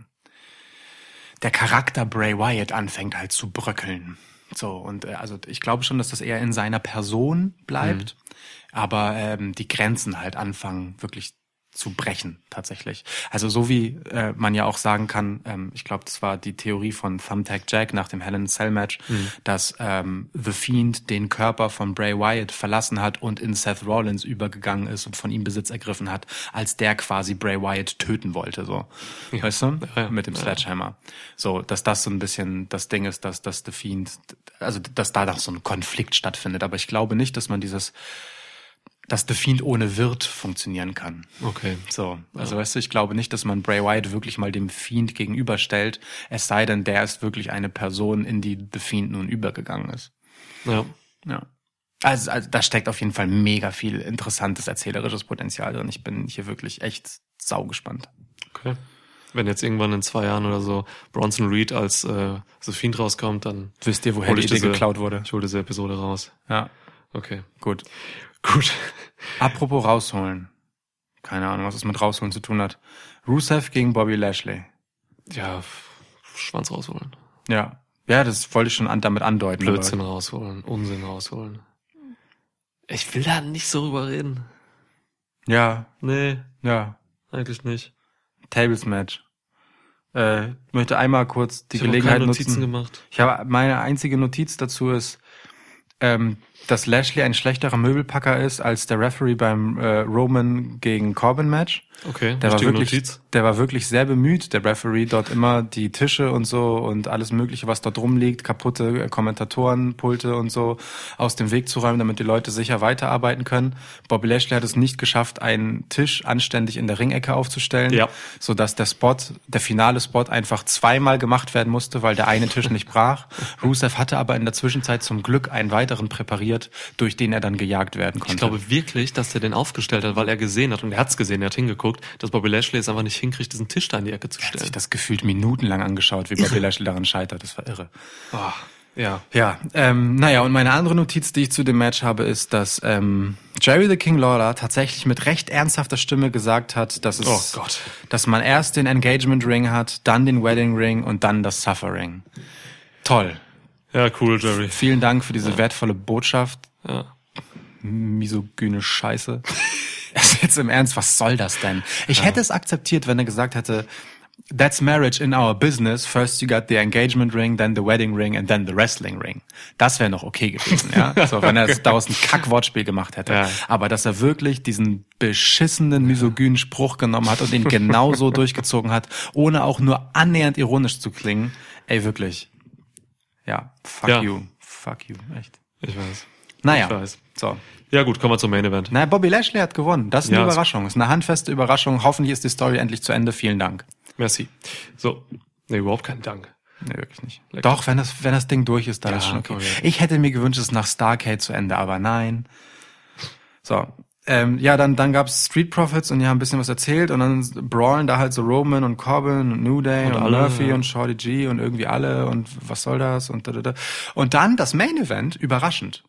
S2: Der Charakter Bray Wyatt anfängt halt zu bröckeln. So, und äh, also ich glaube schon, dass das eher in seiner Person bleibt, aber ähm, die Grenzen halt anfangen wirklich zu brechen tatsächlich. Also so wie äh, man ja auch sagen kann, ähm, ich glaube, das war die Theorie von Thumbtack Jack nach dem a Cell Match, dass ähm, The Fiend den Körper von Bray Wyatt verlassen hat und in Seth Rollins übergegangen ist und von ihm Besitz ergriffen hat, als der quasi Bray Wyatt töten wollte, so. Weißt du?
S1: Ja, ja.
S2: Mit dem
S1: Ja.
S2: Sledgehammer. So, dass das so ein bisschen das Ding ist, dass, dass The Fiend, also dass da noch so ein Konflikt stattfindet. Aber ich glaube nicht, dass man dieses dass The Fiend ohne Wirt funktionieren kann.
S1: Okay.
S2: So, also weißt du, ich glaube nicht, dass man Bray Wyatt wirklich mal dem Fiend gegenüberstellt, es sei denn, der ist wirklich eine Person, in die The Fiend nun übergegangen ist.
S1: Ja.
S2: Ja. Also, also da steckt auf jeden Fall mega viel interessantes erzählerisches Potenzial drin. Ich bin hier wirklich echt saugespannt.
S1: Okay. Wenn jetzt irgendwann in zwei Jahren oder so Bronson Reed als äh, The Fiend rauskommt, dann
S2: Wisst ihr, woher die
S1: ich
S2: Idee
S1: diese,
S2: geklaut wurde?
S1: Ich hole diese Episode raus.
S2: Ja,
S1: Okay.
S2: gut.
S1: Gut.
S2: Apropos rausholen. Keine Ahnung, was es mit rausholen zu tun hat. Rusev gegen Bobby Lashley.
S1: Ja, Schwanz rausholen.
S2: Ja. Ja, das wollte ich schon an, damit andeuten. aber-
S1: Blödsinn rausholen. Unsinn rausholen. Ich will da nicht so drüber reden.
S2: Ja,
S1: Nee,
S2: ja.
S1: eigentlich nicht.
S2: Tables Match. Äh, ich möchte einmal kurz die
S1: ich habe
S2: Gelegenheit
S1: keine Notizen
S2: nutzen.
S1: gemacht.
S2: Ich habe meine einzige Notiz dazu ist, ähm, dass Lashley ein schlechterer Möbelpacker ist als der Referee beim äh, Roman gegen Corbin Match.
S1: Okay,
S2: Der war wirklich,
S1: Notiz.
S2: der war wirklich sehr bemüht, der Referee, dort immer die Tische und so und alles Mögliche, was dort rumliegt, kaputte äh, Kommentatorenpulte und so aus dem Weg zu räumen, damit die Leute sicher weiterarbeiten können. Bobby Lashley hat es nicht geschafft, einen Tisch anständig in der Ringecke aufzustellen,
S1: Ja.
S2: so dass der Spot, der finale Spot einfach zweimal gemacht werden musste, weil der eine Tisch nicht brach. Rusev hatte aber in der Zwischenzeit zum Glück einen weiteren präpariert, durch den er dann gejagt werden konnte.
S1: Ich glaube wirklich, dass der den aufgestellt hat, weil er gesehen hat und er hat's gesehen, er hat hingeguckt, dass Bobby Lashley es einfach nicht hinkriegt, diesen Tisch da in die Ecke zu
S2: er hat sich
S1: stellen.
S2: das gefühlt minutenlang angeschaut, wie Bobby Lashley daran scheitert. Das war irre.
S1: Ah, ja.
S2: Ja, ähm, naja, und meine andere Notiz, die ich zu dem Match habe, ist, dass ähm, Jerry the King Lawler tatsächlich mit recht ernsthafter Stimme gesagt hat, dass es,
S1: Oh Gott.
S2: dass man erst den Engagement Ring hat, dann den Wedding Ring und dann das Suffering. Toll.
S1: Ja, cool, Jerry.
S2: Vielen Dank für diese wertvolle Botschaft.
S1: Ja.
S2: Misogyne Scheiße. Also Jetzt im Ernst, was soll das denn? Ich hätte es akzeptiert, wenn er gesagt hätte, That's marriage in our business. First you got the engagement ring, then the wedding ring and then the wrestling ring. Das wäre noch okay gewesen, ja. So, wenn er daraus ein Kackwortspiel gemacht hätte.
S1: Ja.
S2: Aber dass er wirklich diesen beschissenen, misogynen Spruch genommen hat und ihn genauso durchgezogen hat, ohne auch nur annähernd ironisch zu klingen, ey, wirklich. Ja, fuck
S1: Ja.
S2: you. Fuck you, echt.
S1: Ich weiß.
S2: Naja,
S1: Ich weiß.
S2: so.
S1: Ja gut, kommen wir zum Main Event.
S2: Na, Bobby Lashley hat gewonnen. Das ist eine
S1: Ja,
S2: Überraschung. Das ist eine handfeste Überraschung. Hoffentlich ist die Story endlich zu Ende. Vielen Dank.
S1: Merci. So. Nee, überhaupt keinen Dank.
S2: Nee, wirklich nicht.
S1: Lecker.
S2: Doch, wenn das, wenn das Ding durch ist, dann
S1: Ja,
S2: ist schon okay.
S1: okay.
S2: Ich hätte mir gewünscht, es nach Starcade zu Ende, aber nein. So. Ähm, ja, dann, dann gab's Street Profits und die haben ein bisschen was erzählt und dann brawlen da halt so Roman und Corbin und New Day und,
S1: Und alle,
S2: Murphy
S1: ja.
S2: und Shorty G und irgendwie alle und was soll das und da, da, da. Und dann das Main Event, überraschend.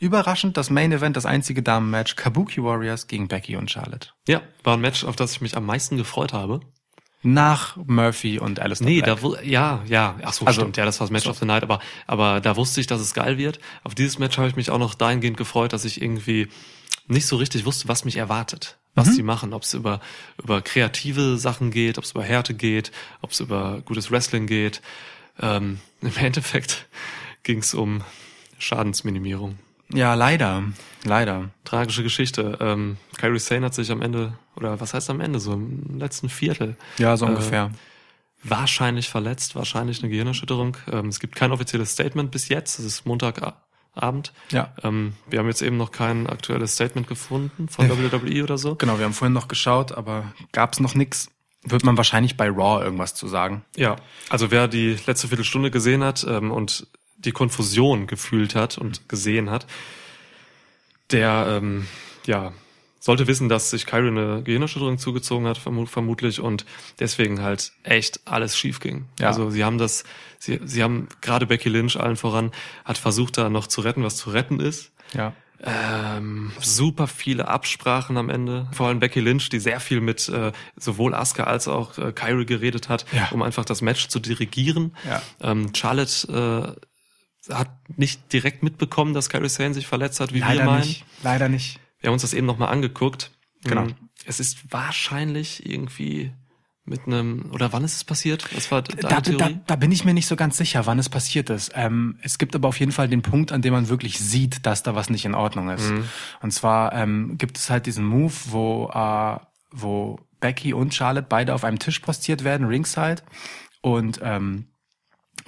S2: Überraschend das Main Event, das einzige Damenmatch, Kabuki Warriors gegen Becky und Charlotte.
S1: Ja, war ein Match, auf das ich mich am meisten gefreut habe.
S2: Nach Murphy und Alistair
S1: Nee, da ja, ja, ach so,
S2: Also-
S1: stimmt, ja, das war das Match of the Night, aber aber da wusste ich, dass es geil wird. Auf dieses Match habe ich mich auch noch dahingehend gefreut, dass ich irgendwie nicht so richtig wusste, was mich erwartet, was
S2: Mhm.
S1: die machen, ob es über über kreative Sachen geht, ob es über Härte geht, ob es über gutes Wrestling geht. Ähm, Im Endeffekt ging es um Schadensminimierung.
S2: Ja, leider. Leider.
S1: Tragische Geschichte. Ähm, Kyrie Sane hat sich am Ende, oder was heißt am Ende, so im letzten Viertel
S2: Ja, so
S1: Äh,
S2: ungefähr.
S1: wahrscheinlich verletzt, wahrscheinlich eine Gehirnerschütterung. Ähm, es gibt kein offizielles Statement bis jetzt. Es ist Montagabend.
S2: Ja.
S1: Ähm, wir haben jetzt eben noch kein aktuelles Statement gefunden von WWE oder so.
S2: Genau, wir haben vorhin noch geschaut, aber gab's noch nix. Wird man wahrscheinlich bei Raw irgendwas zu sagen.
S1: Ja, also wer die letzte Viertelstunde gesehen hat ähm, und die Konfusion gefühlt hat und gesehen hat, der ähm, ja sollte wissen, dass sich Kyrie eine Gehirnerschütterung zugezogen hat, vermu vermutlich, und deswegen halt echt alles schief ging.
S2: Ja.
S1: Also sie haben das, sie, sie haben gerade Becky Lynch allen voran, hat versucht da noch zu retten, was zu retten ist.
S2: Ja.
S1: Ähm, super viele Absprachen am Ende. Vor allem Becky Lynch, die sehr viel mit äh, sowohl Asuka als auch äh, Kyrie geredet hat,
S2: Ja.
S1: um einfach das Match zu dirigieren.
S2: Ja.
S1: Ähm, Charlotte äh, hat nicht direkt mitbekommen, dass Kyrie Sane sich verletzt hat, wie wir
S2: Leider
S1: meinen.
S2: nicht. Leider nicht.
S1: Wir haben uns das eben nochmal angeguckt.
S2: Genau.
S1: Ähm, Es ist wahrscheinlich irgendwie mit einem, oder wann ist es passiert? Was war
S2: Da, da, da bin ich mir nicht so ganz sicher, wann es passiert ist. Ähm, es gibt aber auf jeden Fall den Punkt, an dem man wirklich sieht, dass da was nicht in Ordnung ist. Und zwar ähm, gibt es halt diesen Move, wo, äh, wo Becky und Charlotte beide auf einem Tisch postiert werden, ringside. Und ähm,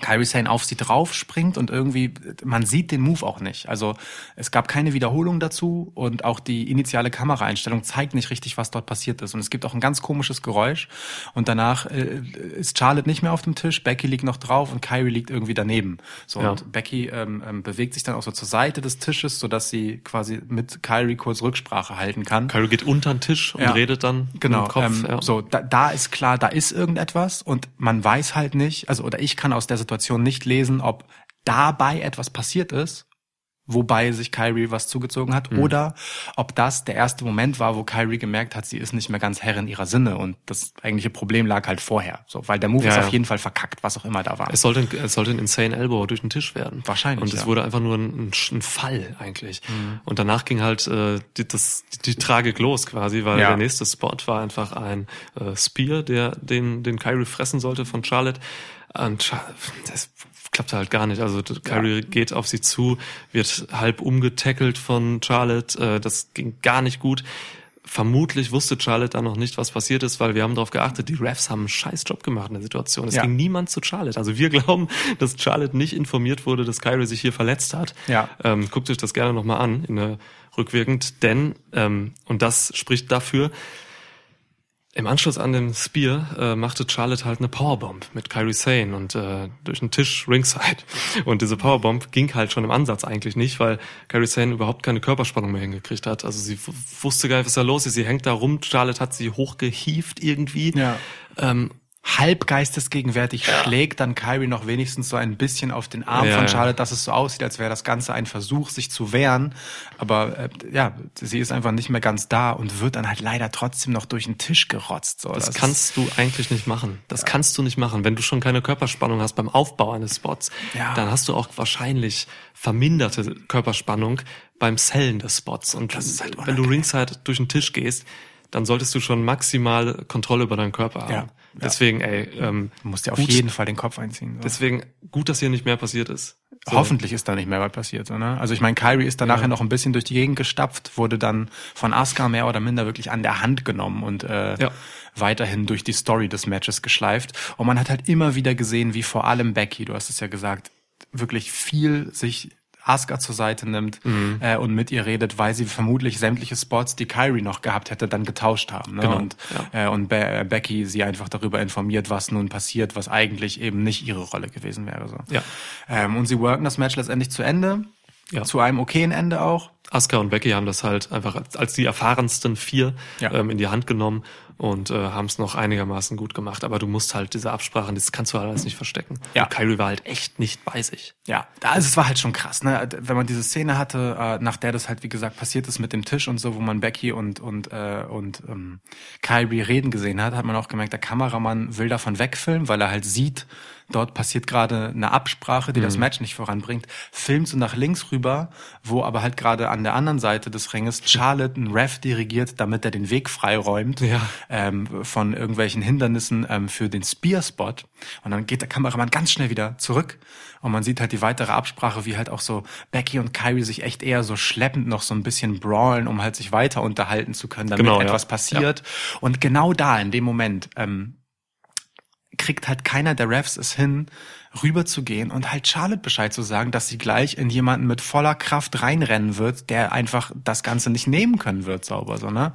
S2: Kyrie Sane auf sie drauf springt und irgendwie, man sieht den Move auch nicht. Also es gab keine Wiederholung dazu und auch die initiale Kameraeinstellung zeigt nicht richtig, was dort passiert ist. Und es gibt auch ein ganz komisches Geräusch und danach äh, ist Charlotte nicht mehr auf dem Tisch, Becky liegt noch drauf und Kyrie liegt irgendwie daneben. So
S1: Ja.
S2: und Becky ähm, ähm, bewegt sich dann auch so zur Seite des Tisches, sodass sie quasi mit Kyrie kurz Rücksprache halten kann.
S1: Kyrie geht unter den Tisch und
S2: Ja.
S1: redet dann
S2: Genau,
S1: im Kopf.
S2: ähm,
S1: ja.
S2: so da, da ist klar, da ist irgendetwas und man weiß halt nicht, also oder ich kann aus der Situation nicht lesen, ob dabei etwas passiert ist, wobei sich Kyrie was zugezogen hat, oder ob das der erste Moment war, wo Kyrie gemerkt hat, sie ist nicht mehr ganz Herrin ihrer Sinne und das eigentliche Problem lag halt vorher, so weil der Move
S1: Ja,
S2: ist auf jeden Fall verkackt, was auch immer da war.
S1: Es sollte, ein- es sollte ein Insane Elbow durch den Tisch werden.
S2: Wahrscheinlich,
S1: Und es
S2: ja.
S1: wurde einfach nur ein, ein, ein Fall eigentlich.
S2: Mhm.
S1: Und danach ging halt äh, die, das, die, die Tragik los quasi, weil
S2: Ja.
S1: der nächste Spot war einfach ein äh, Spear, der den, den Kyrie fressen sollte von Charlotte. Und das klappte halt gar nicht. Also Kyrie geht auf sie zu, wird halb umgetackelt von Charlotte. Äh, das ging gar nicht gut. Vermutlich wusste Charlotte dann noch nicht, was passiert ist, weil wir haben darauf geachtet, die Refs haben einen scheiß Job gemacht in der Situation. Es
S2: Ja.
S1: ging niemand zu Charlotte. Also wir glauben, dass Charlotte nicht informiert wurde, dass Kyrie sich hier verletzt hat.
S2: Ja.
S1: Ähm, guckt euch das gerne nochmal an, in der rückwirkend, denn, ähm, und das spricht dafür, im Anschluss an den Spear äh, machte Charlotte halt eine Powerbomb mit Kyrie Sane und äh, durch den Tisch ringside. Und diese Powerbomb ging halt schon im Ansatz eigentlich nicht, weil Kyrie Sane überhaupt keine Körperspannung mehr hingekriegt hat. Also sie wusste gar nicht, was da los ist. Sie hängt da rum, Charlotte hat sie hochgehieft irgendwie.
S2: Ja.
S1: Ähm,
S2: halb geistesgegenwärtig schlägt dann Kyrie noch wenigstens so ein bisschen auf den Arm
S1: Ja,
S2: von
S1: ja.
S2: Charlotte, dass es so aussieht, als wäre das Ganze ein Versuch, sich zu wehren. Aber äh, ja, sie ist einfach nicht mehr ganz da und wird dann halt leider trotzdem noch durch den Tisch gerotzt. So,
S1: Das kannst du eigentlich nicht machen. Das kannst du nicht machen. Wenn du schon keine Körperspannung hast beim Aufbau eines Spots,
S2: Ja.
S1: dann hast du auch wahrscheinlich verminderte Körperspannung beim Sellen des Spots. Und
S2: Das ist halt
S1: wenn du ringside durch den Tisch gehst, dann solltest du schon maximal Kontrolle über deinen Körper haben.
S2: Ja, ja.
S1: Deswegen, ey, ähm,
S2: Du musst dir auf
S1: gut,
S2: jeden Fall den Kopf einziehen. So.
S1: deswegen gut, dass hier nicht mehr passiert ist. So.
S2: Hoffentlich ist da nicht mehr was passiert. So, ne? Also ich meine, Kyrie ist dann nachher noch ein bisschen durch die Gegend gestapft, wurde dann von Asuka mehr oder minder wirklich an der Hand genommen und äh,
S1: Ja.
S2: weiterhin durch die Story des Matches geschleift. Und man hat halt immer wieder gesehen, wie vor allem Becky, du hast es ja gesagt, wirklich viel sich Asuka zur Seite nimmt
S1: Mhm.
S2: äh, und mit ihr redet, weil sie vermutlich sämtliche Spots, die Kyrie noch gehabt hätte, dann getauscht haben. Ne?
S1: Genau,
S2: Und, äh, und Be äh, Becky sie einfach darüber informiert, was nun passiert, was eigentlich eben nicht ihre Rolle gewesen wäre. So.
S1: Ja.
S2: Ähm, und sie worken das Match letztendlich zu Ende.
S1: Ja.
S2: Zu einem okayen Ende auch.
S1: Asuka und Becky haben das halt einfach als, als die erfahrensten vier
S2: Ja.
S1: ähm, in die Hand genommen und äh, haben es noch einigermaßen gut gemacht. Aber du musst halt diese Absprachen, das kannst du halt alles nicht verstecken.
S2: Ja.
S1: Und Kyrie war halt echt nicht bei sich.
S2: Ja, also es war halt schon krass, ne? Wenn man diese Szene hatte, äh, nach der das halt wie gesagt passiert ist mit dem Tisch und so, wo man Becky und und äh, und ähm, Kyrie reden gesehen hat, hat man auch gemerkt, der Kameramann will davon wegfilmen, weil er halt sieht, dort passiert gerade eine Absprache, die das Match nicht voranbringt. Filmt so nach links rüber, wo aber halt gerade an der anderen Seite des Ringes Charlotte einen Ref dirigiert, damit er den Weg freiräumt
S1: Ja.
S2: ähm, von irgendwelchen Hindernissen ähm, für den Spear-Spot. Und dann geht der Kameramann ganz schnell wieder zurück und man sieht halt die weitere Absprache, wie halt auch so Becky und Kyrie sich echt eher so schleppend noch so ein bisschen brawlen, um halt sich weiter unterhalten zu können, damit
S1: Genau, ja.
S2: etwas passiert. Und genau da, in dem Moment, ähm, kriegt halt keiner der Refs es hin, rüber zu gehen und halt Charlotte Bescheid zu sagen, dass sie gleich in jemanden mit voller Kraft reinrennen wird, der einfach das Ganze nicht nehmen können wird, sauber, so, ne?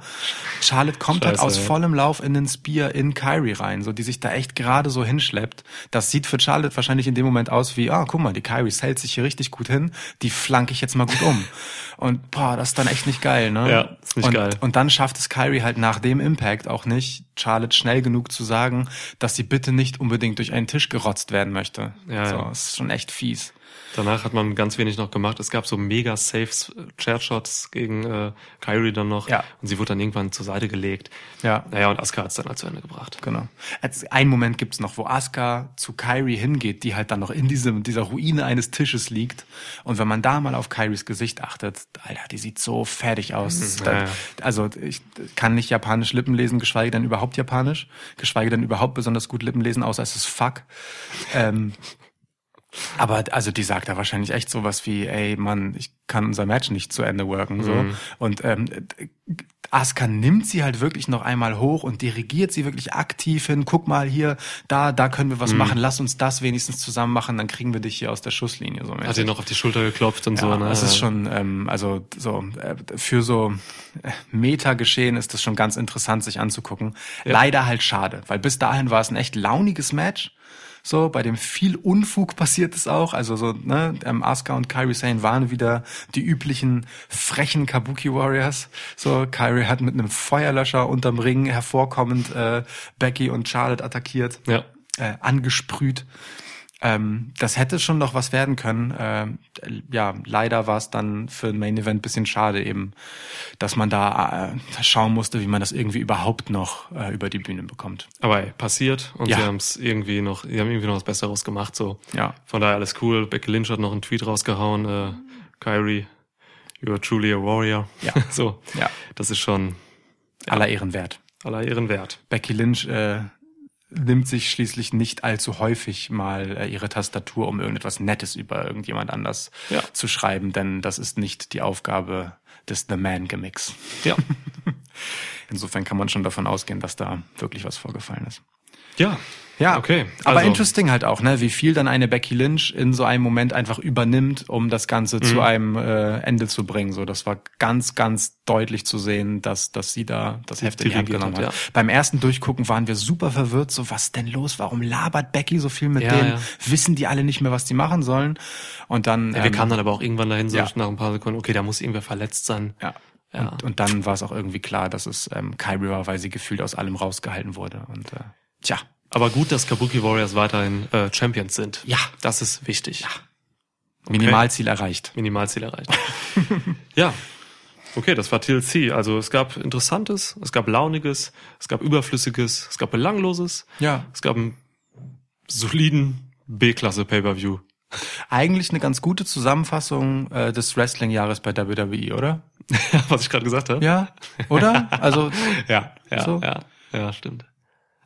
S2: Charlotte kommt halt
S1: Scheiße,
S2: aus
S1: ja.
S2: vollem Lauf in den Spear in Kyrie rein, so, die sich da echt gerade so hinschleppt. Das sieht für Charlotte wahrscheinlich in dem Moment aus wie, ah, guck mal, die Kyrie hält sich hier richtig gut hin, die flanke ich jetzt mal gut um. Und, boah, das ist dann echt nicht geil, ne?
S1: Ja, ist nicht
S2: und,
S1: geil.
S2: Und dann schafft es Kyrie halt nach dem Impact auch nicht, Charlotte schnell genug zu sagen, dass sie bitte nicht unbedingt durch einen Tisch gerotzt werden möchte.
S1: Ja,
S2: so,
S1: ja.
S2: ist schon echt fies.
S1: Danach hat man ganz wenig noch gemacht. Es gab so mega Saves, äh, Chairshots gegen äh, Kyrie dann noch.
S2: Ja.
S1: Und sie wurde dann irgendwann zur Seite gelegt.
S2: Ja.
S1: Naja, und Asuka hat es dann halt zu Ende gebracht.
S2: Genau. Als einen Moment gibt's noch, wo Asuka zu Kyrie hingeht, die halt dann noch in diesem, dieser Ruine eines Tisches liegt. Und wenn man da mal auf Kyries Gesicht achtet, Alter, die sieht so fertig aus.
S1: Mhm,
S2: Da-. Also ich kann nicht japanisch Lippen lesen, geschweige denn überhaupt japanisch, geschweige denn überhaupt besonders gut Lippen lesen, außer es ist fuck. Ähm, aber also die sagt da wahrscheinlich echt sowas wie, ey Mann, ich kann unser Match nicht zu Ende worken. So.
S1: Mhm.
S2: Und ähm, Asuka nimmt sie halt wirklich noch einmal hoch und dirigiert sie wirklich aktiv hin. Guck mal hier, da, da können wir was
S1: Mhm.
S2: machen. Lass uns das wenigstens zusammen machen, dann kriegen wir dich hier aus der Schusslinie. So
S1: Hat ihr noch auf die Schulter geklopft und
S2: ja,
S1: so. Ne?
S2: das ist schon, ähm, also so äh, für so äh, Meta-Geschehen ist das schon ganz interessant, sich anzugucken. Leider halt schade, weil bis dahin war es ein echt launiges Match. So, bei dem viel Unfug passiert es auch. Also so, ne, ähm, Asuka und Kairi Sane waren wieder die üblichen frechen Kabuki Warriors. So, Kairi hat mit einem Feuerlöscher unterm Ring hervorkommend äh, Becky und Charlotte attackiert
S1: Ja.
S2: äh, angesprüht. Ähm, das hätte schon noch was werden können. Ähm, ja, leider war es dann für ein Main Event bisschen schade eben, dass man da äh, schauen musste, wie man das irgendwie überhaupt noch äh, über die Bühne bekommt.
S1: Aber ey, passiert und
S2: Ja.
S1: sie haben es irgendwie noch, sie haben irgendwie noch was Besseres gemacht. So.
S2: Ja.
S1: Von daher alles cool. Becky Lynch hat noch einen Tweet rausgehauen. Äh, Kyrie, you are truly a warrior.
S2: Ja.
S1: so.
S2: Ja.
S1: Das ist schon
S2: Aller Ehren wert.
S1: aller Ehren wert.
S2: Becky Lynch äh, nimmt sich schließlich nicht allzu häufig mal äh, ihre Tastatur, um irgendetwas Nettes über irgendjemand anders
S1: Ja.
S2: zu schreiben, denn das ist nicht die Aufgabe des The Man-Gimmicks.
S1: Ja.
S2: Insofern kann man schon davon ausgehen, dass da wirklich was vorgefallen ist.
S1: Ja.
S2: Ja,
S1: okay.
S2: Aber
S1: Also-
S2: interesting halt auch, ne, wie viel dann eine Becky Lynch in so einem Moment einfach übernimmt, um das Ganze
S1: Mhm.
S2: zu einem äh, Ende zu bringen. So, das war ganz, ganz deutlich zu sehen, dass, dass sie da das Heft in die Hand genommen
S1: hat,
S2: hat. Beim ersten Durchgucken waren wir super verwirrt. So, was ist denn los? Warum labert Becky so viel mit
S1: Ja,
S2: denen?
S1: ja.
S2: Wissen die alle nicht mehr, was die machen sollen? Und dann,
S1: Ja, wir
S2: ähm,
S1: kamen dann aber auch irgendwann dahin, so
S2: ja.
S1: nach ein paar Sekunden, okay, da muss irgendwer verletzt sein.
S2: ja.
S1: Ja.
S2: Und, und dann war es auch irgendwie klar, dass es ähm, Kyrie war, weil sie gefühlt aus allem rausgehalten wurde. Und äh, tja,
S1: Aber gut, dass Kabuki Warriors weiterhin äh, Champions sind.
S2: Ja.
S1: Das ist wichtig. Ja.
S2: Minimalziel erreicht.
S1: Minimalziel erreicht. ja. Okay, das war TLC. Also es gab Interessantes, es gab Launiges, es gab Überflüssiges, es gab Belangloses.
S2: Ja.
S1: Es gab einen soliden B-Klasse Pay-Per-View.
S2: Eigentlich eine ganz gute Zusammenfassung äh, des Wrestling-Jahres bei WWE, oder?
S1: Was ich gerade gesagt habe?
S2: Ja, oder? Also
S1: Ja, ja,
S2: So.
S1: ja, ja, stimmt.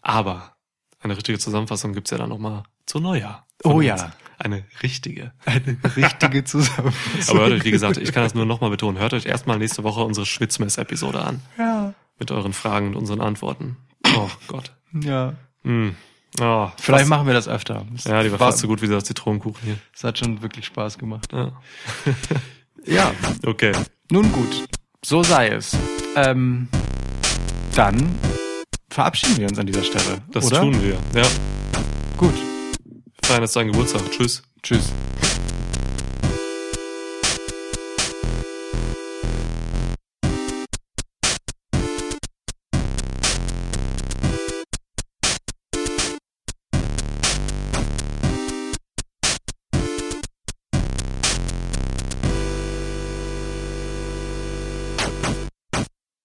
S1: Aber eine richtige Zusammenfassung gibt's ja dann nochmal zu Neujahr.
S2: Oh
S1: Von
S2: ja.
S1: uns. Eine richtige.
S2: eine richtige Zusammenfassung.
S1: Aber hört euch, wie gesagt, ich kann das nur nochmal betonen. Hört euch erstmal nächste Woche unsere Schwitzmess-Episode an.
S2: ja,
S1: Mit euren Fragen und unseren Antworten. Oh Gott.
S2: ja.
S1: Hm. Oh,
S2: Vielleicht
S1: fast,
S2: machen wir das öfter. Es
S1: Ja, die war fast so gut wie der Zitronenkuchen hier.
S2: Es hat schon wirklich Spaß gemacht.
S1: Ja.
S2: Ja,
S1: Okay.
S2: nun gut. So sei es. Ähm, dann verabschieden wir uns an dieser Stelle.
S1: Das
S2: oder?
S1: tun wir. Ja.
S2: Gut.
S1: Feiern jetzt deinen Geburtstag. Tschüss.
S2: Tschüss.